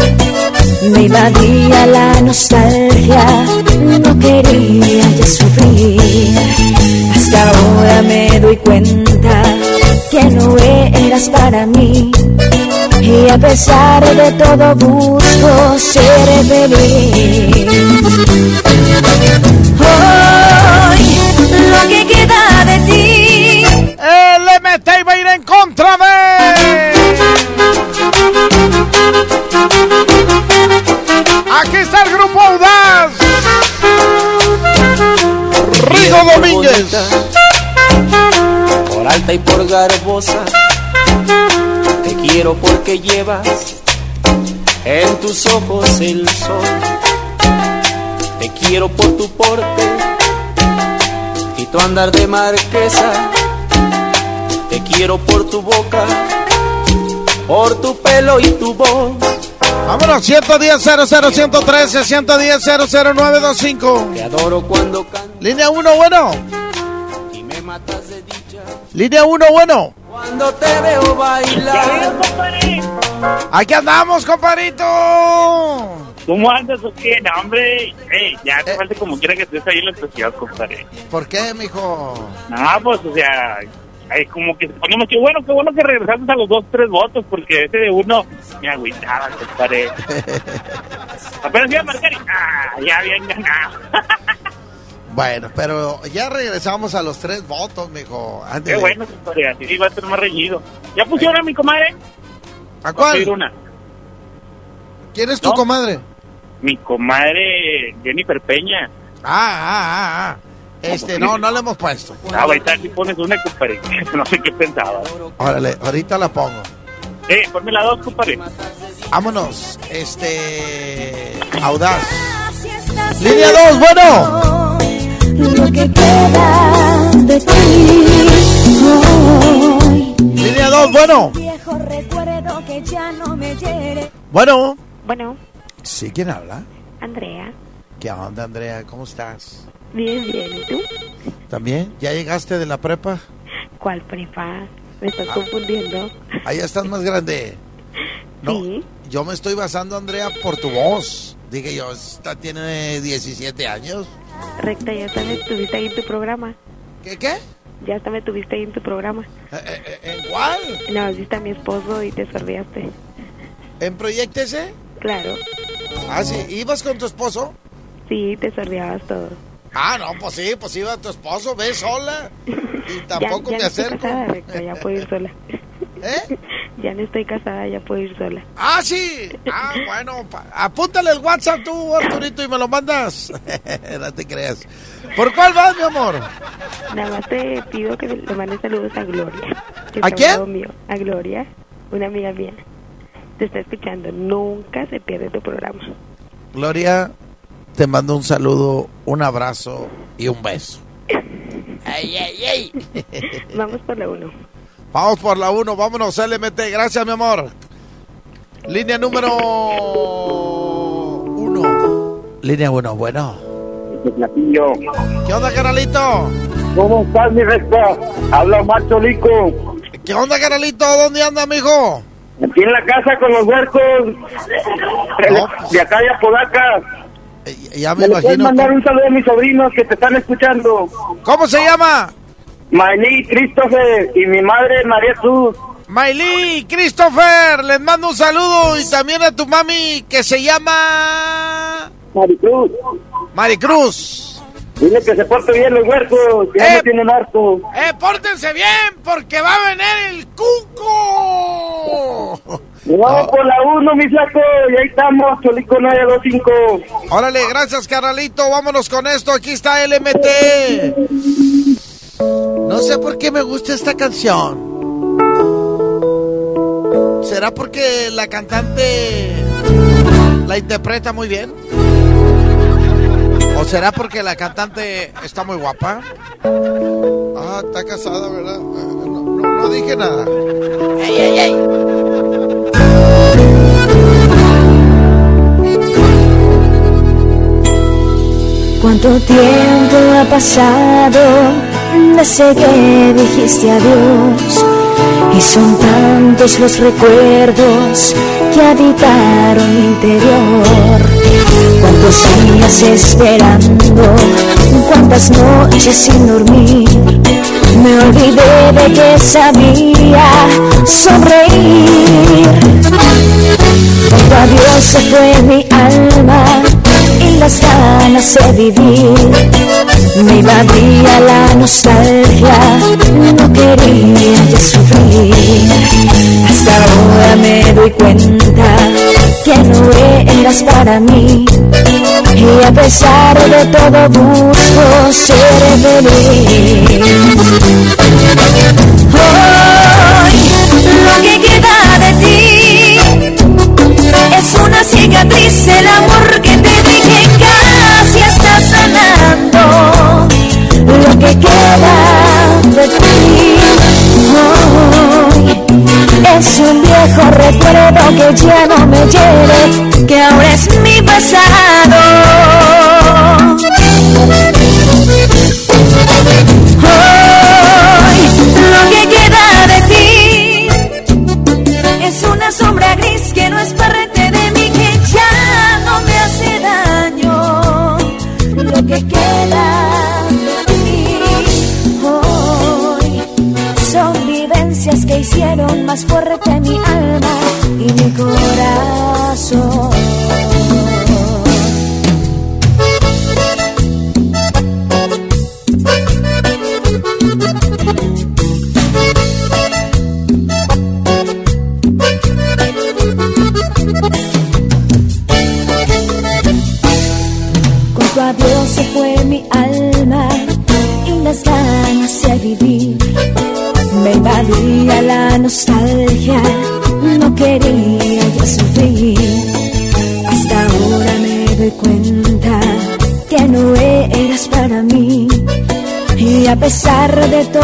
Me invadía la nostalgia, no quería ya sufrir. Hasta ahora me doy cuenta que no eras para mí. Y a pesar de todo busco ser feliz. Hoy lo que queda de ti. El MT va a ir en contra de. Aquí está el grupo Audaz. Rigo Domínguez. Por alta y por garbosa, te quiero porque llevas en tus ojos el sol. Te quiero por tu porte y tu andar de marquesa. Te quiero por tu boca, por tu pelo y tu voz. Vámonos, 110 00 113 110 00925. Te adoro cuando cantas. Línea 1, bueno. Y me matas de dicha. Línea 1, bueno. Cuando te veo bailar. Aquí andamos, compadrito. ¿Cómo andas o qué? No, hombre, eh, ya te falta como quiera que estés ahí en la sociedad, compadre. ¿Por qué, mijo? No, pues, o sea, es como que ponemos que bueno, qué bueno que regresamos a los dos, tres votos, porque ese de uno me agüitaba, compadre. Apenas iba a marcar y, ah, ya habían ganado. Bueno, pero ya regresamos a los tres votos, mijo. Ándele. Qué bueno, compadre, así iba a ser más reñido. ¿Ya pusieron a mi comadre? ¿A cuál? Una. ¿Quién es tu ¿No? comadre? Mi comadre Jennifer Peña. Ah, ah, ah, ah. Este, no, no le hemos puesto. Ah, ahorita si pones una, compadre. No sé qué pensaba. Órale, ahorita la pongo. Eh, ponme la dos, compadre. Vámonos, este. Audaz. Línea 2, bueno. Lo que queda de ti. Hoy. Línea 2, bueno. Viejo recuerdo que ya no me hiere. Bueno. Bueno, Sí, ¿quién habla? Andrea. ¿Qué onda, Andrea? ¿Cómo estás? Bien, bien. ¿Y tú? ¿También? ¿Ya llegaste de la prepa? ¿Cuál prepa? Me estás Ah. confundiendo. Ahí estás más grande. No, Sí. yo me estoy basando, Andrea, por tu voz. Dije yo, esta tiene 17 años. Recta, ya hasta me tuviste ahí en tu programa. ¿Qué, qué? Ya hasta me tuviste ahí en tu programa. Eh, ¿En cuál? No, viste a mi esposo y te sordeaste. ¿En Proyectese? Claro. Ah, sí. ¿Ibas con tu esposo? Sí, te sordeabas todo. Ah, no, pues sí, pues iba tu esposo, ve sola. Y tampoco ya, ya me no estoy acerco. casada, ya puedo ir sola. ¿Eh? Ya no estoy casada, ya puedo ir sola. Ah, sí. Ah, bueno, apúntale el WhatsApp tú, Arturito, y me lo mandas. no te creas. ¿Por cuál vas, mi amor? Nada más te pido que le mandes saludos a Gloria. que ¿A quién? mío. A Gloria, una amiga mía. Te está escuchando. Nunca se pierde tu programa. Gloria, te mando un saludo, un abrazo y un beso. ¡Ey, ey, ey! Vamos por la uno. Vamos por la 1, vámonos, LMT. Gracias, mi amor. Línea número 1. Línea 1, bueno. Platillo. ¿Qué onda, carnalito? ¿Cómo estás, mi recta? Habla Macho Lico. ¿Qué onda, carnalito? ¿Dónde anda, mijo? Aquí en la casa con los huercos. De acá de Apodaca. Ya me puedes imagino. mandar un saludo a mis sobrinos que te están escuchando? ¿Cómo se llama? Maylí, Christopher y mi madre María Cruz. Maylí, Christopher, les mando un saludo y también a tu mami que se llama... Maricruz. Maricruz. Dile que se porte bien los huercos, que ya Eh. no tienen harto. ¡Eh, pórtense bien porque va a venir el cuco! Vamos por la 1, mi flaco, y ahí estamos, Cholico 925. Órale, gracias, carnalito. Vámonos con esto. Aquí está LMT. No sé por qué me gusta esta canción. ¿Será porque la cantante la interpreta muy bien? ¿O será porque la cantante está muy guapa? Ah, está casada, ¿verdad? Eh, No, no- no dije nada. ¡Ey, ey, ey! ¿Cuánto tiempo ha pasado desde que dijiste adiós? Y son tantos los recuerdos que habitaron mi interior. Cuántos días esperando, cuántas noches sin dormir. Me olvidé de que sabía sonreír. Cuando adiós se fue mi alma y las ganas de vivir. Me invadía la nostalgia, no quería ya sufrir. Hasta ahora me doy cuenta que no eras para mí. Y a pesar de todo busco ser feliz. Hoy lo que queda de ti es una cicatriz, el amor que te dije casi está sanando. Lo que queda de ti hoy es un viejo recuerdo que ya no me hiere, que ahora es mi pasado.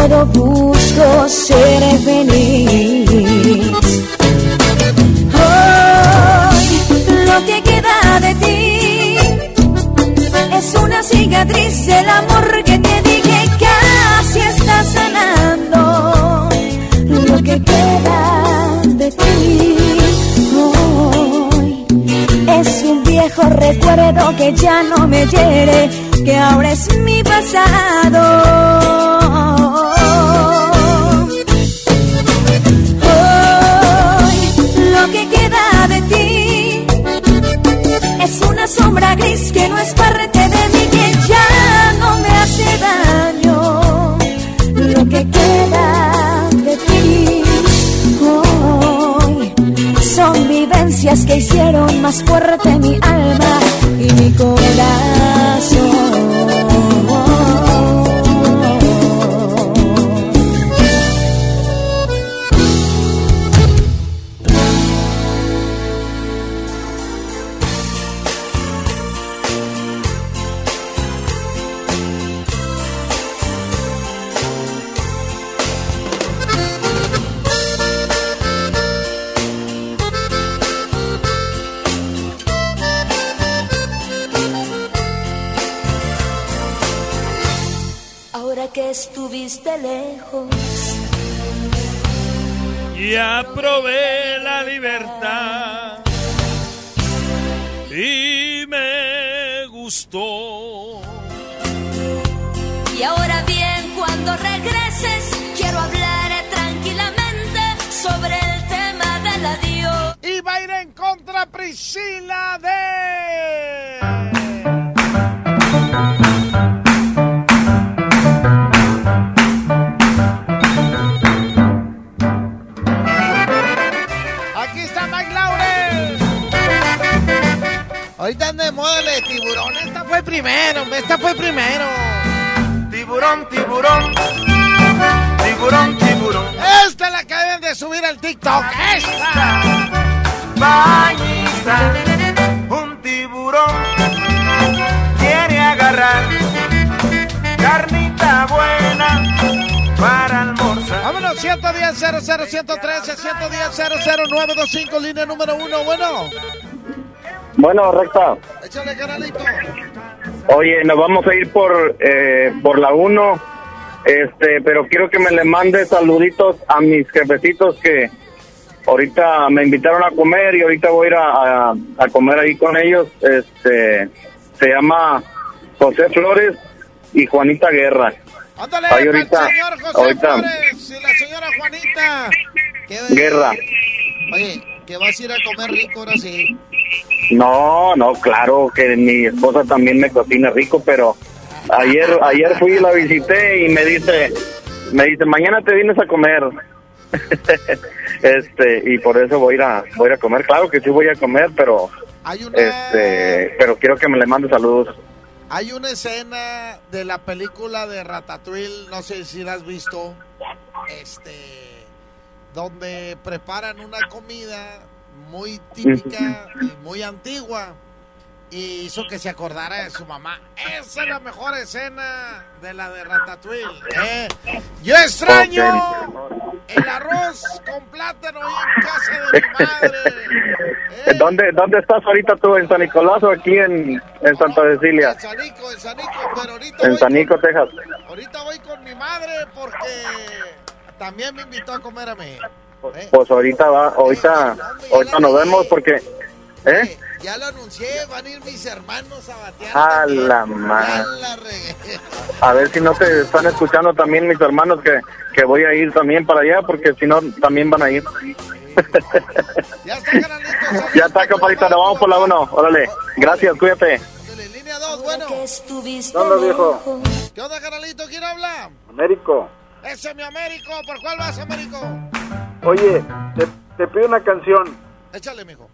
Todo busco ser feliz. Hoy lo que queda de ti es una cicatriz el amor que te dije casi está sanando lo que queda de ti hoy es un viejo recuerdo que ya no me hiere que ahora es mi pasado sombra gris que no es parte de mí, que ya no me hace daño. Lo que queda de ti hoy son vivencias que hicieron más fuerte mi alma y mi corazón. Priscila de... Aquí está Mike Laurel. Ahorita anda de moda de tiburón. Esta fue primero, esta fue primero. Tiburón, tiburón, tiburón, tiburón. Esta es la que deben de subir al TikTok. Esta. Bañista, un tiburón quiere agarrar carnita buena para almorzar. Vámonos, 110 00 113 110 00925, línea número uno. Bueno, Bueno, recta. échale canalito. Oye, nos vamos a ir por eh, por la 1. Este, pero quiero que me le mande saluditos a mis jefecitos que ahorita me invitaron a comer y ahorita voy a ir a, a- a comer ahí con ellos. Este, se llama José Flores y Juanita Guerra. Ándale, Ahí el ahorita, señor José ahorita. Flores y la señora Juanita. Guerra. Oye, que vas a ir a comer rico ahora sí. No, no, claro que mi esposa también me cocina rico, pero ayer ayer fui y la visité y me dice me dice mañana te vienes a comer. este y por eso voy a ir a voy a comer. Claro que sí voy a comer, pero Hay una, este pero quiero que me le mande saludos. hay una escena de la película de Ratatouille, no sé si la has visto, este, donde preparan una comida muy típica y muy antigua y hizo que se acordara de su mamá. Esa es la mejor escena de la de Ratatouille. ¿eh? Yo extraño el arroz con plátano ahí en casa de mi madre. ¿Dónde dónde estás ahorita tú en San Nicolás o aquí en, en Santa Cecilia? En Sanico, en Sanico, pero ahorita En Sanico, Texas. ahorita voy con mi madre porque también me invitó a comer a mí. ¿eh? Pues ahorita va, ahorita ahorita nos vemos porque ¿eh? Ya lo anuncié, van a ir mis hermanos a batear. A también. la madre. A ver si no te están escuchando también mis hermanos que, que voy a ir también para allá porque si no también van a ir. Ya está, canalito. ya está, compadita, nos vamos por la uno. Órale, gracias, cuídate. Línea 2, bueno. ¿Dónde, viejo? ¿Qué onda, canalito? ¿Quién habla? Américo, Ese es mi Américo. ¿Por cuál vas, Américo? oye, te, te pido una canción Échale, mijo.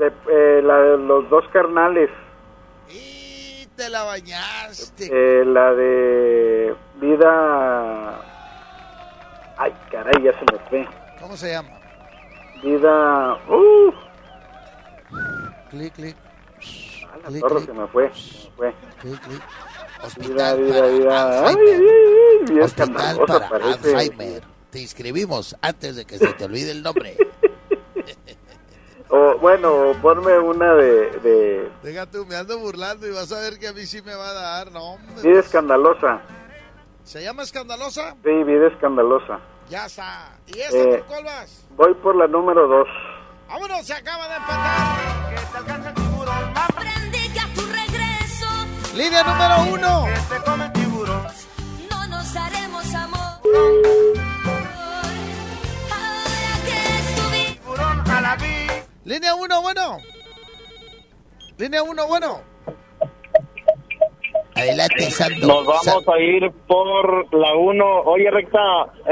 De eh, la de los dos carnales, Y te la bañaste. eh, la de vida. Ay, caray, ya se me fue. ¿Cómo se llama? Vida. ¡Uh! Clic, clic. A la Clic, torre clic. se me fue. Se me fue. Clic, clic. Hospital vida, para vida. Ay, Alzheimer. ay, ay, bien Hospital para parece. Alzheimer. Te inscribimos antes de que se te olvide el nombre. O, bueno, ponme una de, de Deja tú, me ando burlando y vas a ver que a mí sí me va a dar. No, hombre. vida escandalosa. ¿Se llama Escandalosa? Sí, vida escandalosa. Ya está. ¿Y esta Eh, por cuál vas? Voy por la número dos. Vámonos, se acaba de empatar. Aprendí que a tu regreso Línea número uno. no nos haremos amor. Línea uno, bueno. Línea uno, bueno. Adelante, Santo. Nos vamos a ir por la 1. Oye, Recta,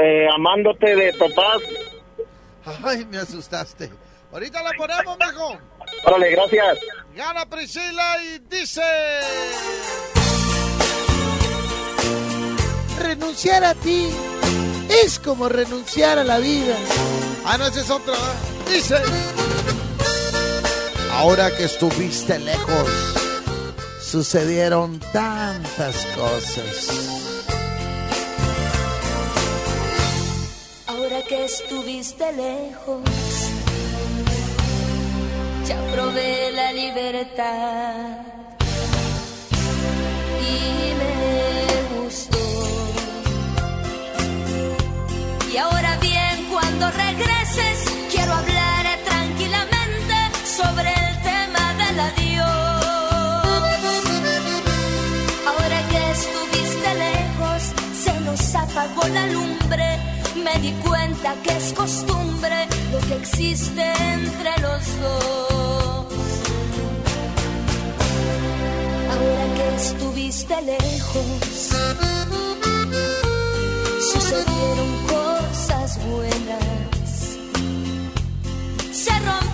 eh, amándote de Topaz. Ay, me asustaste. Ahorita la ponemos, mijo. Órale, gracias. Gana Priscila y dice... Renunciar a ti es como renunciar a la vida. Ah, no, esa es otra. ¿verdad? Dice... Ahora que estuviste lejos, sucedieron tantas cosas. Ahora que estuviste lejos, ya probé la libertad y me gustó. Y ahora bien, cuando regreses, quiero hablar tranquilamente sobre la lumbre. Me di cuenta que es costumbre lo que existe entre los dos. Ahora que estuviste lejos, sucedieron cosas buenas. Se rompieron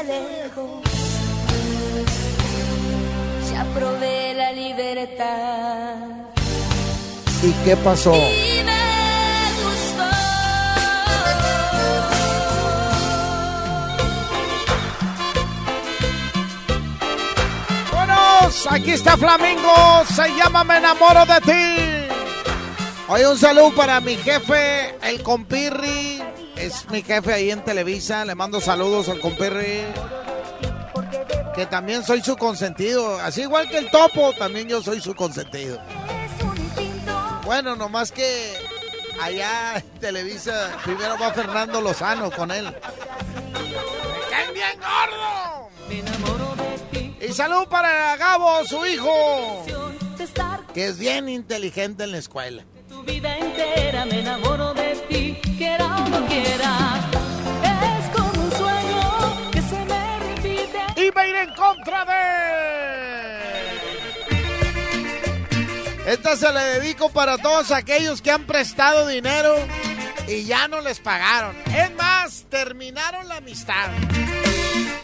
fuiste lejos. Ya probé la libertad. ¿Y qué pasó? Y me gustó. Buenos, aquí está Flamingo, se llama Me enamoro de ti. Hoy un saludo para mi jefe, el compirri. Es mi jefe ahí en Televisa, le mando saludos al compirri. Que también soy su consentido, así igual que el topo, también yo soy su consentido. Bueno, nomás que allá en Televisa primero va Fernando Lozano con él. ¡Me caen bien gordo! Y salud para Gabo, su hijo, que es bien inteligente en la escuela. Y me iré en contra de... Esta se le dedico para todos aquellos que han prestado dinero y ya no les pagaron. Es más, terminaron la amistad.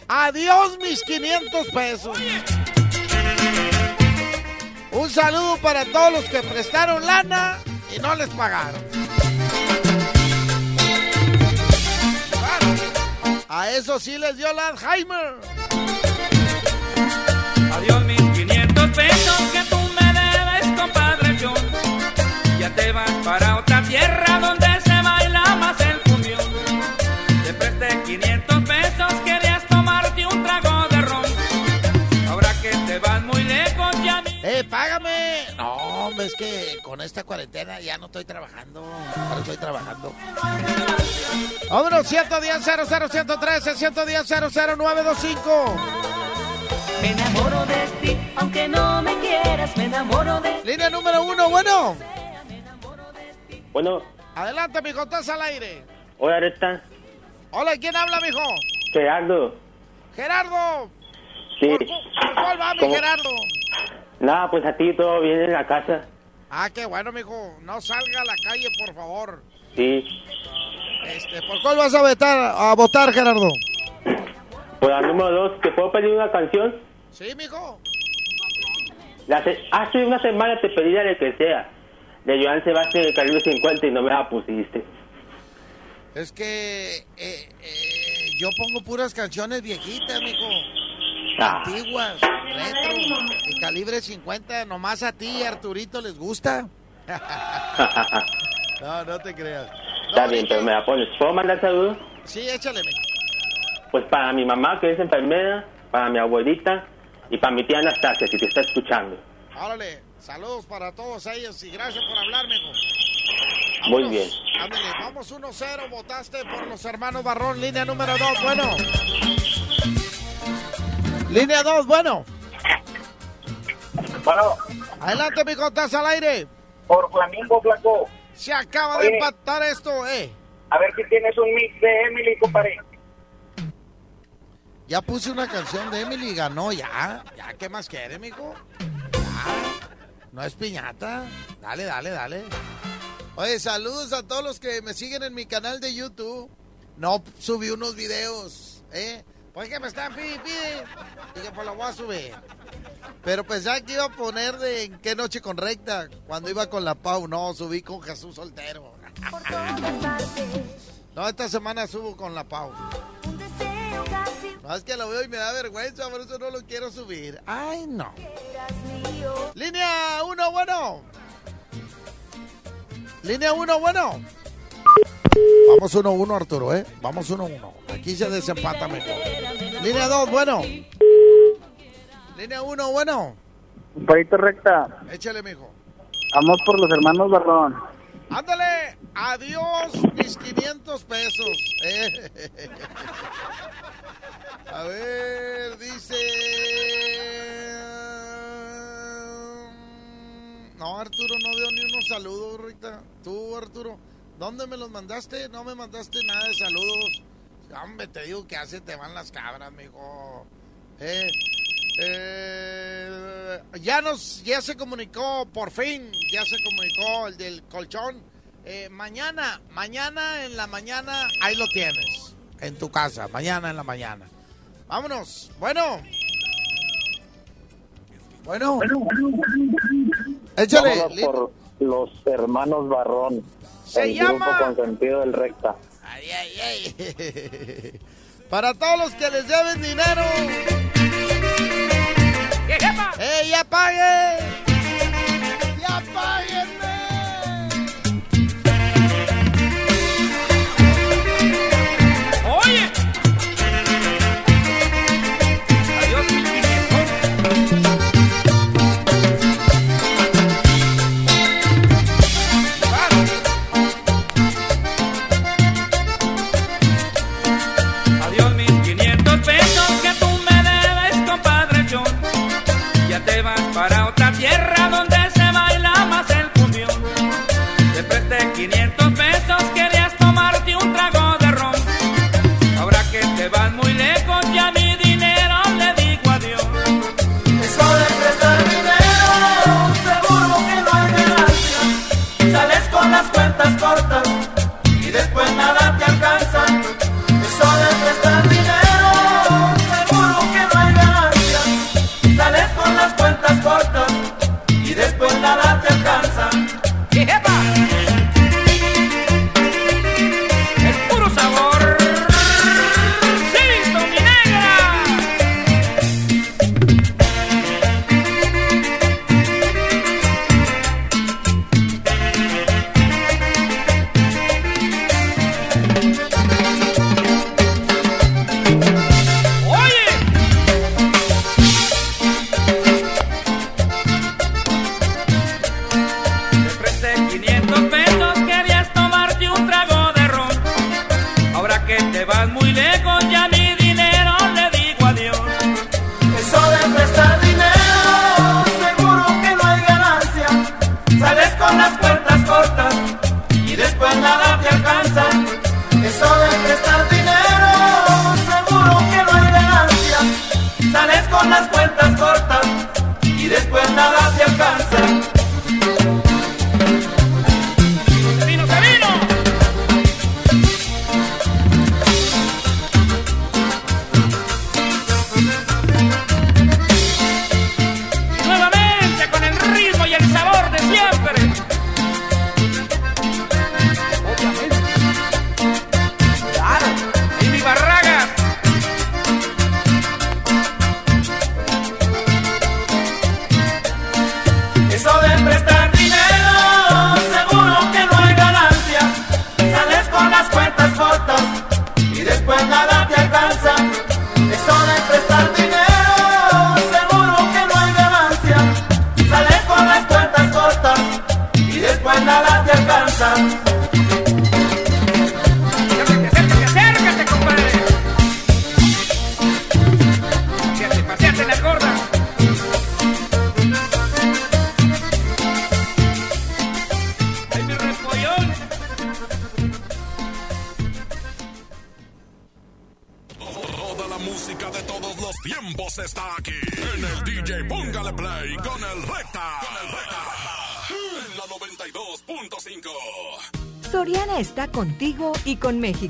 Adiós mis 500 pesos. Un saludo para todos los que prestaron lana y no les pagaron. A eso sí les dio el Alzheimer. Adiós mis 500 pesos que tú me debes, compadre John. Ya te vas para otra tierra donde se baila más el cumbión. Te presté 500 pesos, querías tomarte un trago de ron. Ahora que te vas muy lejos ya. ¡Eh, págame! Es que con esta cuarentena ya no estoy trabajando. Ahora estoy trabajando. Vámonos, 110 00 113 110 00925. Me enamoro de ti, aunque no me quieras, me enamoro de ti. Línea número uno, bueno. Bueno, Adelante, mijo, estás al aire. hola Areta, Hola, ¿quién habla, mijo? Gerardo. Gerardo. Sí. ¿Por cuál va, mi. Gerardo? Nada, pues a ti todo bien en la casa. Ah, qué bueno, mijo. No salga a la calle, por favor. Sí. Este, ¿Por cuál vas a votar, a votar Gerardo? Pues al número dos, ¿te puedo pedir una canción? Sí, mijo. La Hace una semana te pedí la de que sea. De Joan Sebastián de Calibre 50 y no me la pusiste. Es que eh, eh, yo pongo puras canciones viejitas, mijo. Antiguas, retro, y calibre 50. Nomás a ti, Arturito, les gusta. no, no te creas. Está bien, pero me la pones. ¿Puedo mandar saludos? Sí, échale. Pues para mi mamá, que es enfermera, para mi abuelita y para mi tía Anastasia, si te está escuchando. Órale, saludos para todos ellos y gracias por hablar, mijo. Muy bien. Ándale, vamos 1-0, votaste por los hermanos Barrón, línea número 2, bueno. Línea 2, bueno. Bueno. Adelante, mijo, estás al aire. Por Flamingo, flaco. Se acaba Oye. de empatar esto, eh. A ver si tienes un mix de Emily, compadre. Ya puse una canción de Emily y ganó, ya. Ya, ¿qué más quiere, mijo? Ya. No es piñata. Dale, dale, dale. Oye, saludos a todos los que me siguen en mi canal de YouTube. No subí unos videos, ¿eh? Pues que me están pide, pide. Y que pues lo voy a subir. Pero pensaba que iba a poner de en qué noche correcta. Cuando iba con la Pau, no, subí con Jesús soltero. No, esta semana subo con la Pau. No, es que lo veo y me da vergüenza, por eso no lo quiero subir. Ay, no. Línea 1, bueno. Línea 1, bueno. Vamos 1-1, Arturo, ¿eh? Vamos 1-1. Aquí se desempata mejor. Línea 2, bueno. Línea 1, bueno. Compadrito recta, Échale, mijo. vamos por los hermanos Barrón. Ándale, adiós mis 500 pesos. Eh. A ver, dice... No, Arturo, no veo ni unos saludos, Rita. Tú, Arturo, ¿dónde me los mandaste? No me mandaste nada de saludos. Hombre, te digo que hace te van las cabras, mijo. Eh, eh, ya nos, ya se comunicó, por fin, ya se comunicó el del colchón. Eh, mañana, mañana en la mañana, ahí lo tienes, en tu casa, mañana en la mañana. Vámonos. Bueno. Bueno. Échale. Por los hermanos Barrón. Se el llama- grupo consentido del recta. Ay, ay, ay. Para todos los que les deben dinero. ¡Ey, ya pague! ¡Ya!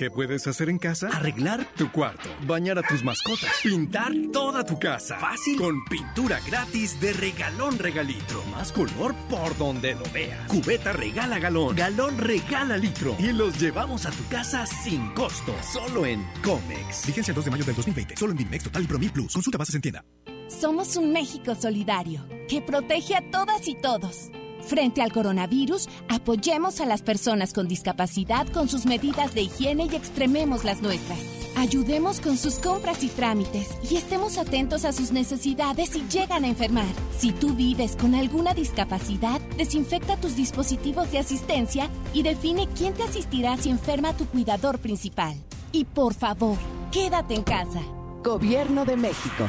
¿Qué puedes hacer en casa? Arreglar tu cuarto, bañar a tus mascotas, pintar toda tu casa. Fácil. Con pintura gratis de regalón regalitro. Más color por donde lo veas. Cubeta regala galón, galón regala litro. Y los llevamos a tu casa sin costo. Solo en Comex. Vigencia el 2 de mayo del 2020. Solo en Dimex Total y Promil Plus. Consulta bases en tienda. Somos un México solidario que protege a todas y todos. Frente al coronavirus, apoyemos a las personas con discapacidad con sus medidas de higiene y extrememos las nuestras. Ayudemos con sus compras y trámites y estemos atentos a sus necesidades si llegan a enfermar. Si tú vives con alguna discapacidad, desinfecta tus dispositivos de asistencia y define quién te asistirá si enferma tu cuidador principal. Y por favor, quédate en casa. Gobierno de México.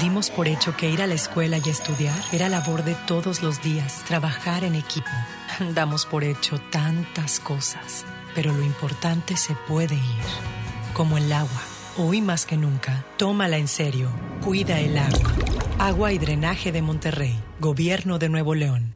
Dimos por hecho que ir a la escuela y estudiar era labor de todos los días, trabajar en equipo. Damos por hecho tantas cosas, pero lo importante se puede ir, como el agua. Hoy más que nunca, tómala en serio, cuida el agua. Agua y Drenaje de Monterrey, Gobierno de Nuevo León.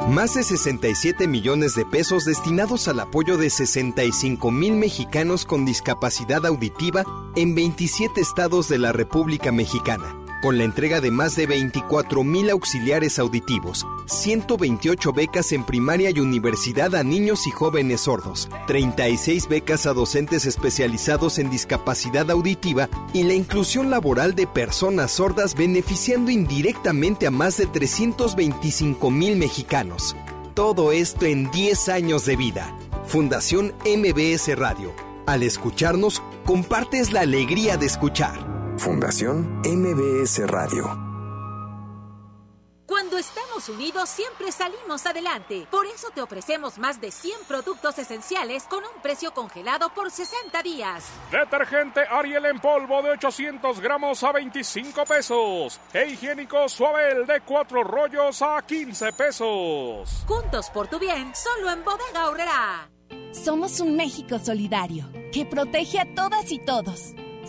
Más de 67 millones de pesos destinados al apoyo de 65 mil mexicanos con discapacidad auditiva en 27 estados de la República Mexicana, con la entrega de más de 24 mil auxiliares auditivos, 128 becas en primaria y universidad a niños y jóvenes sordos, 36 becas a docentes especializados en discapacidad auditiva y la inclusión laboral de personas sordas beneficiando indirectamente a más de 325 mil mexicanos. Todo esto en 10 años de vida. Fundación MBS Radio. Al escucharnos, compartes la alegría de escuchar. Fundación MBS Radio. Cuando estamos unidos siempre salimos adelante. Por eso te ofrecemos más de 100 productos esenciales con un precio congelado por 60 días. Detergente Ariel en polvo de 800 gramos a 25 pesos. E higiénico Suabel de 4 rollos a 15 pesos. Juntos por tu bien, solo en Bodega Horrera. Somos un México solidario que protege a todas y todos.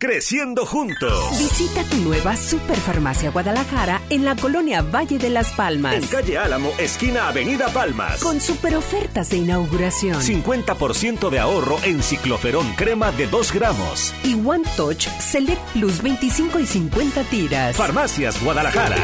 Creciendo juntos. Visita tu nueva Superfarmacia Guadalajara en la colonia Valle de las Palmas. En calle Álamo, esquina Avenida Palmas. Con super ofertas de inauguración. 50% de ahorro en cicloferón crema de 2 gramos. Y One Touch Select Plus 25 y 50 tiras. Farmacias Guadalajara.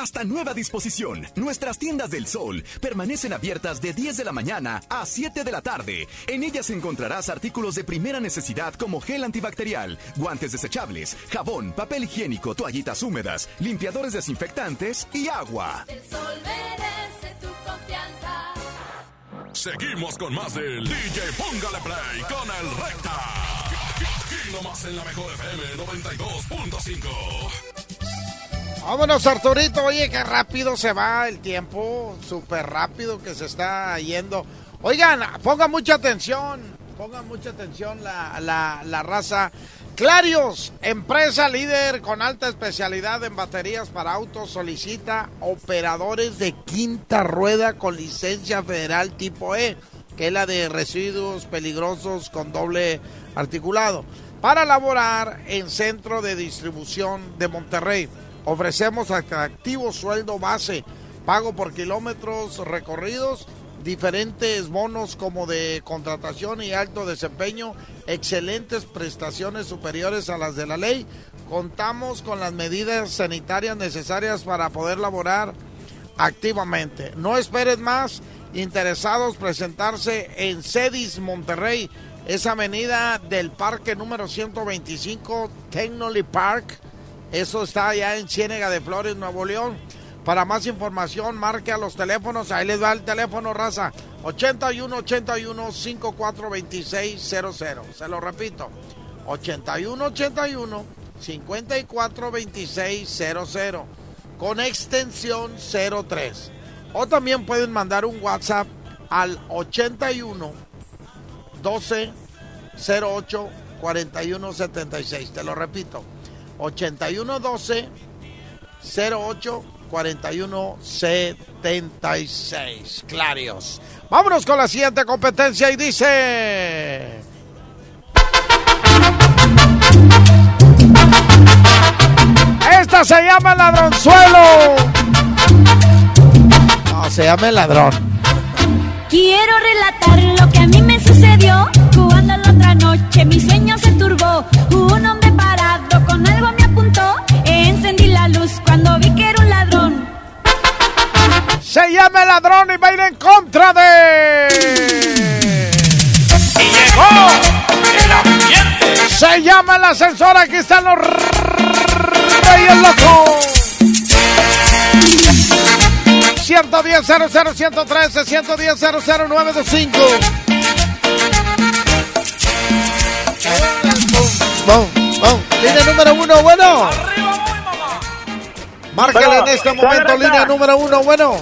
Hasta nueva disposición. Nuestras tiendas del sol permanecen abiertas de 10 de la mañana a 7 de la tarde. En ellas encontrarás artículos de primera necesidad como gel antibacterial, guantes desechables, jabón, papel higiénico, toallitas húmedas, limpiadores desinfectantes y agua. El sol merece tu confianza. Seguimos con más del DJ Póngale Play con el Recta. Aquí nomás en la mejor FM 92.5. Vámonos, Arturito. Oye, qué rápido se va el tiempo. Súper rápido que se está yendo. Oigan, pongan mucha atención. Pongan mucha atención la, la, la raza. Clarios, empresa líder con alta especialidad en baterías para autos, solicita operadores de quinta rueda con licencia federal tipo E, que es la de residuos peligrosos con doble articulado, para laborar en centro de distribución de Monterrey. Ofrecemos atractivo sueldo base, pago por kilómetros recorridos, diferentes bonos como de contratación y alto desempeño, excelentes prestaciones superiores a las de la ley. Contamos con las medidas sanitarias necesarias para poder laborar activamente. No esperes más. Interesados presentarse en Cedis Monterrey, esa avenida del parque número 125, Technoly Park. Eso está allá en Ciénega de Flores, Nuevo León. Para más información, marque a los teléfonos. Ahí les va el teléfono, raza. 81 81 54 26 00. Se lo repito. 81 81 54 26 00. Con extensión 03. O también pueden mandar un WhatsApp al 81 12 08 41 76. Te lo repito. 81 12 08 4176. Clarios. Vámonos con la siguiente competencia y dice. Esta se llama ladronzuelo. No, se llama el ladrón. Quiero relatar lo que a mí me sucedió. Jugando la otra noche, mi sueño se turbó. Un hombre me apuntó. Encendí la luz cuando vi que era un ladrón. Se llama el ladrón y va a ir en contra de. Y llegó el ambiente. Se llama el ascensor. Aquí están los Reyes Locos. 110 00 113 110 00 925 Vamos, vamos. Línea número uno, bueno. Márcale Bueno, en este ¿cuál momento, línea número uno, bueno.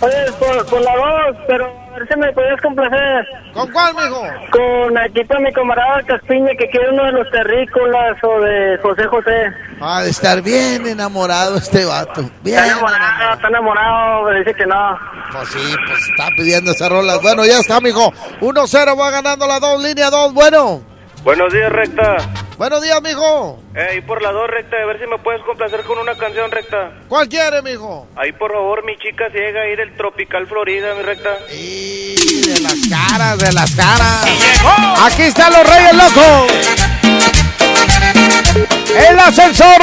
Oye, por, por la voz, pero a ver si me podías complacer. ¿Con cuál, mijo? Con aquí para mi camarada Caspiña, que quiere uno de los terrícolas o de José José. Ha de estar bien enamorado este vato. Bien Está enamorado, está enamorado, me dice que no. Pues sí, pues está pidiendo esa rola. Bueno, ya está, mijo. 1-0 va ganando la 2, línea 2. Bueno. Buenos días, recta. Buenos días, mijo. Eh, ahí por la dos, recta, a ver si me puedes complacer con una canción, recta. ¿Cuál quiere, mijo? Ahí, por favor, mi chica ciega, ahí del Tropical Florida, mi recta. Y de las caras, de las caras. Aquí están los Reyes Locos. El ascensor.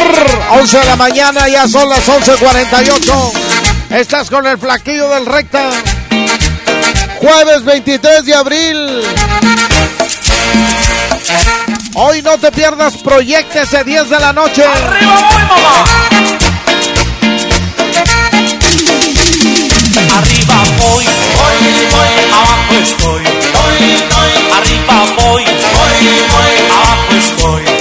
11 de la mañana, ya son las 11.48. Estás con el flaquillo del recta. Jueves 23 de abril. Hoy no te pierdas Proyectese 10 de la noche. ¡Arriba voy, mamá! Arriba voy, voy, voy, abajo estoy. Voy, voy, arriba voy, voy, voy, abajo estoy.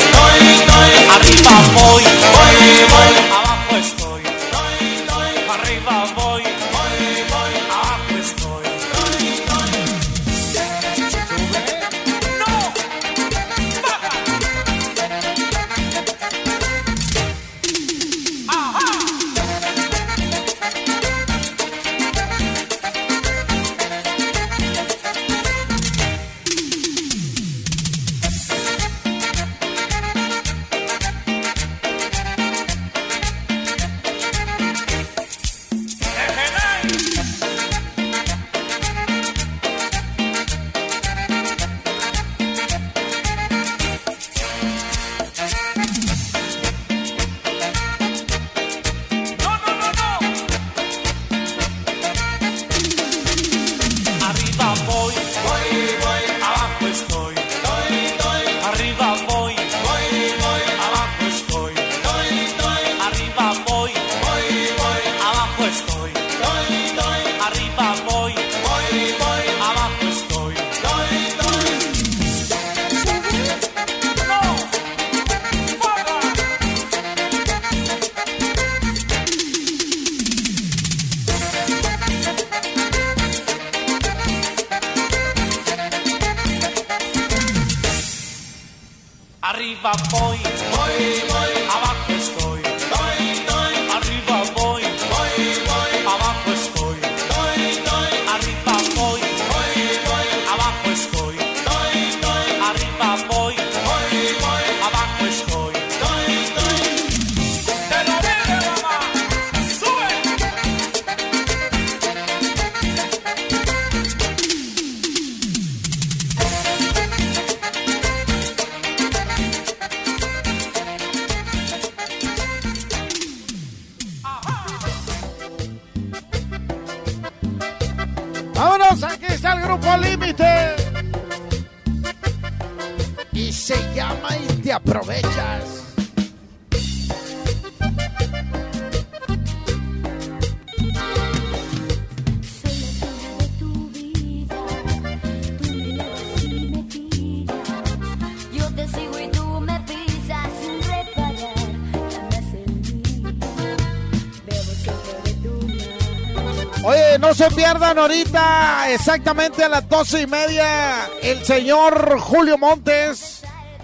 Pierdan ahorita, exactamente a las doce y media, el señor Julio Montes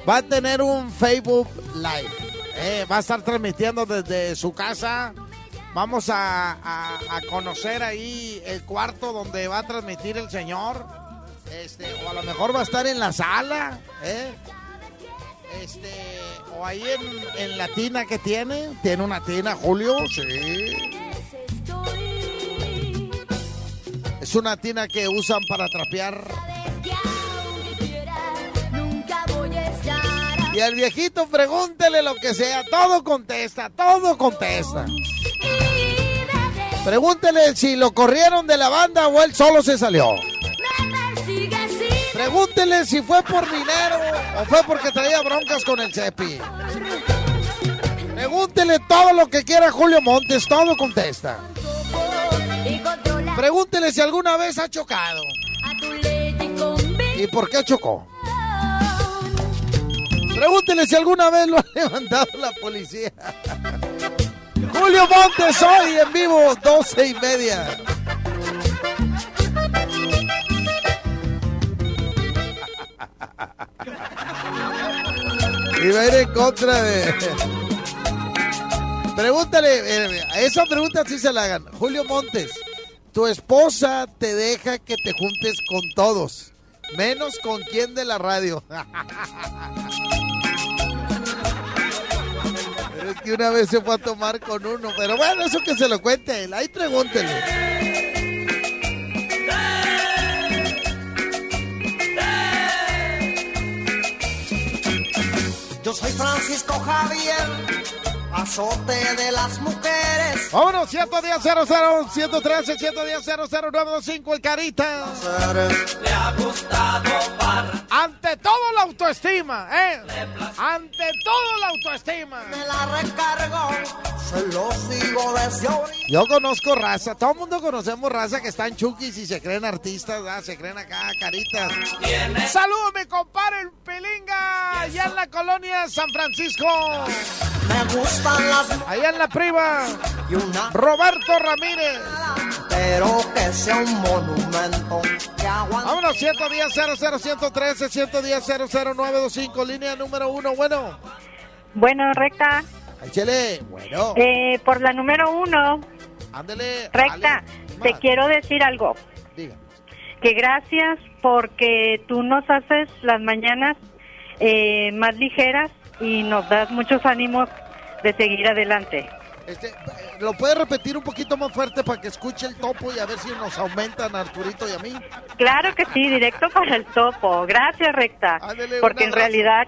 va a tener un Facebook Live. Eh, va a estar transmitiendo desde su casa. Vamos a, a- conocer ahí el cuarto donde va a transmitir el señor. Este, o a lo mejor va a estar en la sala, ¿eh? Este, o ahí en, en la tina que tiene. Tiene una tina, Julio, sí. Es una tina que usan para trapear. Y al viejito pregúntele lo que sea, todo contesta, todo contesta. Pregúntele si lo corrieron de la banda o él solo se salió. Pregúntele si fue por dinero o fue porque traía broncas con el Cepi. Pregúntele todo lo que quiera Julio Montes, todo contesta. Pregúntele si alguna vez ha chocado. ¿Y por qué chocó? Pregúntele si alguna vez lo ha levantado la policía. Julio Montes hoy en vivo, 12 y media. Y va a ir en contra de... Pregúntale, eh, esa pregunta sí se la hagan. Julio Montes, tu esposa te deja que te juntes con todos, menos con quien de la radio. Es que una vez se fue a tomar con uno, pero bueno, eso que se lo cuente él, ahí pregúntele. Yo soy Francisco Javier, azote de las mujeres. Vámonos, 110 00 113 110 00925 el Carita. Le ha gustado Ante todo la autoestima, ¿eh? Ante todo la autoestima. Me la recargo, se lo sigo desde ahorita. Yo conozco raza, todo el mundo conocemos raza que están chukis y se creen artistas, ¿verdad? se creen acá caritas. Saludos, mi compadre el Pilinga, allá en la colonia San Francisco. Me gustan las Allá en la prima, Roberto Ramírez. pero que sea un monumento. Vámonos, 110 00 113 110 00925, línea número uno, bueno. Bueno, recta. Échele, bueno. Eh, por la número uno, Ándele. recta, te quiero decir algo. Diga. Que gracias porque tú nos haces las mañanas eh, más ligeras y nos das muchos ánimos de seguir adelante. Este, ¿Lo puedes repetir un poquito más fuerte para que escuche el topo y a ver si nos aumentan a Arturito y a mí? Claro que sí, directo para el topo. Gracias, recta. Ándele, un Porque en abrazo. realidad,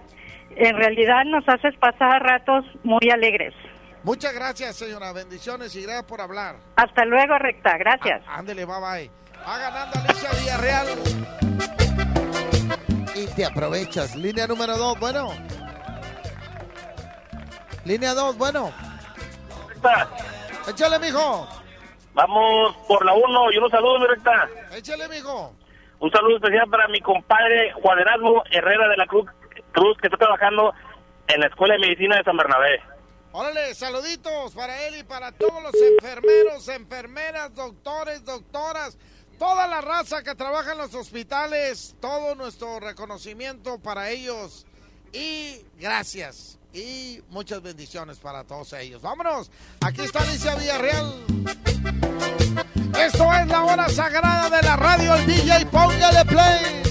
en realidad nos haces pasar ratos muy alegres. Muchas gracias, señora. Bendiciones y gracias por hablar. Hasta luego, recta. Gracias. Ándele, bye bye. Va ganando Alicia Villarreal. Y te aprovechas. Línea número dos, bueno. Línea dos, bueno. Échale, mijo. Vamos por la 1 y unos saludos, mi recta. Échale, mijo. Un saludo especial para mi compadre Juan Erasmo Herrera de la Cruz, Cruz, que está trabajando en la Escuela de Medicina de San Bernabé. Órale, saluditos para él y para todos los enfermeros, enfermeras, doctores, doctoras, toda la raza que trabaja en los hospitales, todo nuestro reconocimiento para ellos y gracias. Y muchas bendiciones para todos ellos. Vámonos. Aquí está Alicia Villarreal. Esto es la hora sagrada de la radio. El DJ, póngale play.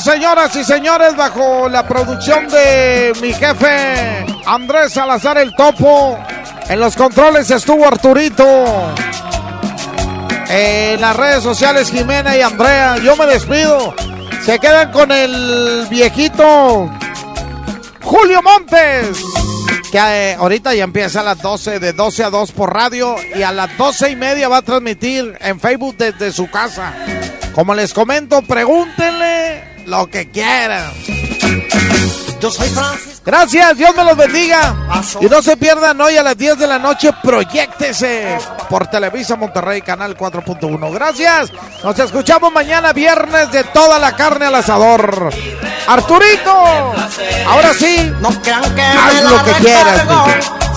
Señoras y señores, bajo la producción de mi jefe Andrés Salazar el Topo. En los controles estuvo Arturito. En las redes sociales Jimena y Andrea. Yo me despido. Se quedan con el viejito Julio Montes. Que eh, ahorita ya empieza a las 12, de 12 a 2 por radio. Y a las 12 y media va a transmitir en Facebook desde su casa. Como les comento, pregúntenle lo que quieran. Yo soy Francis. Gracias, Dios me los bendiga. Y no se pierdan hoy a las 10 de la noche, proyectese por Televisa Monterrey, canal 4.1. Gracias. Nos escuchamos mañana viernes de toda la carne al asador. Arturito, ahora sí, No crean que haz lo que quieras.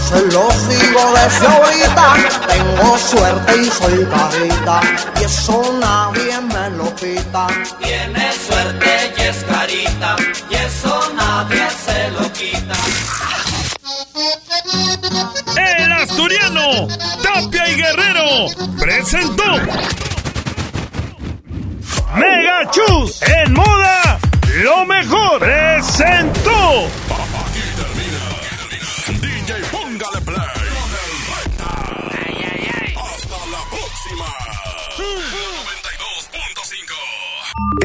Se lo sigo desde ahorita. Tengo suerte y soy carita. Y eso nadie me lo quita. Carita, y eso nadie se lo quita. El asturiano, Tapia y Guerrero, presentó Mega Chus en moda, lo mejor, presentó.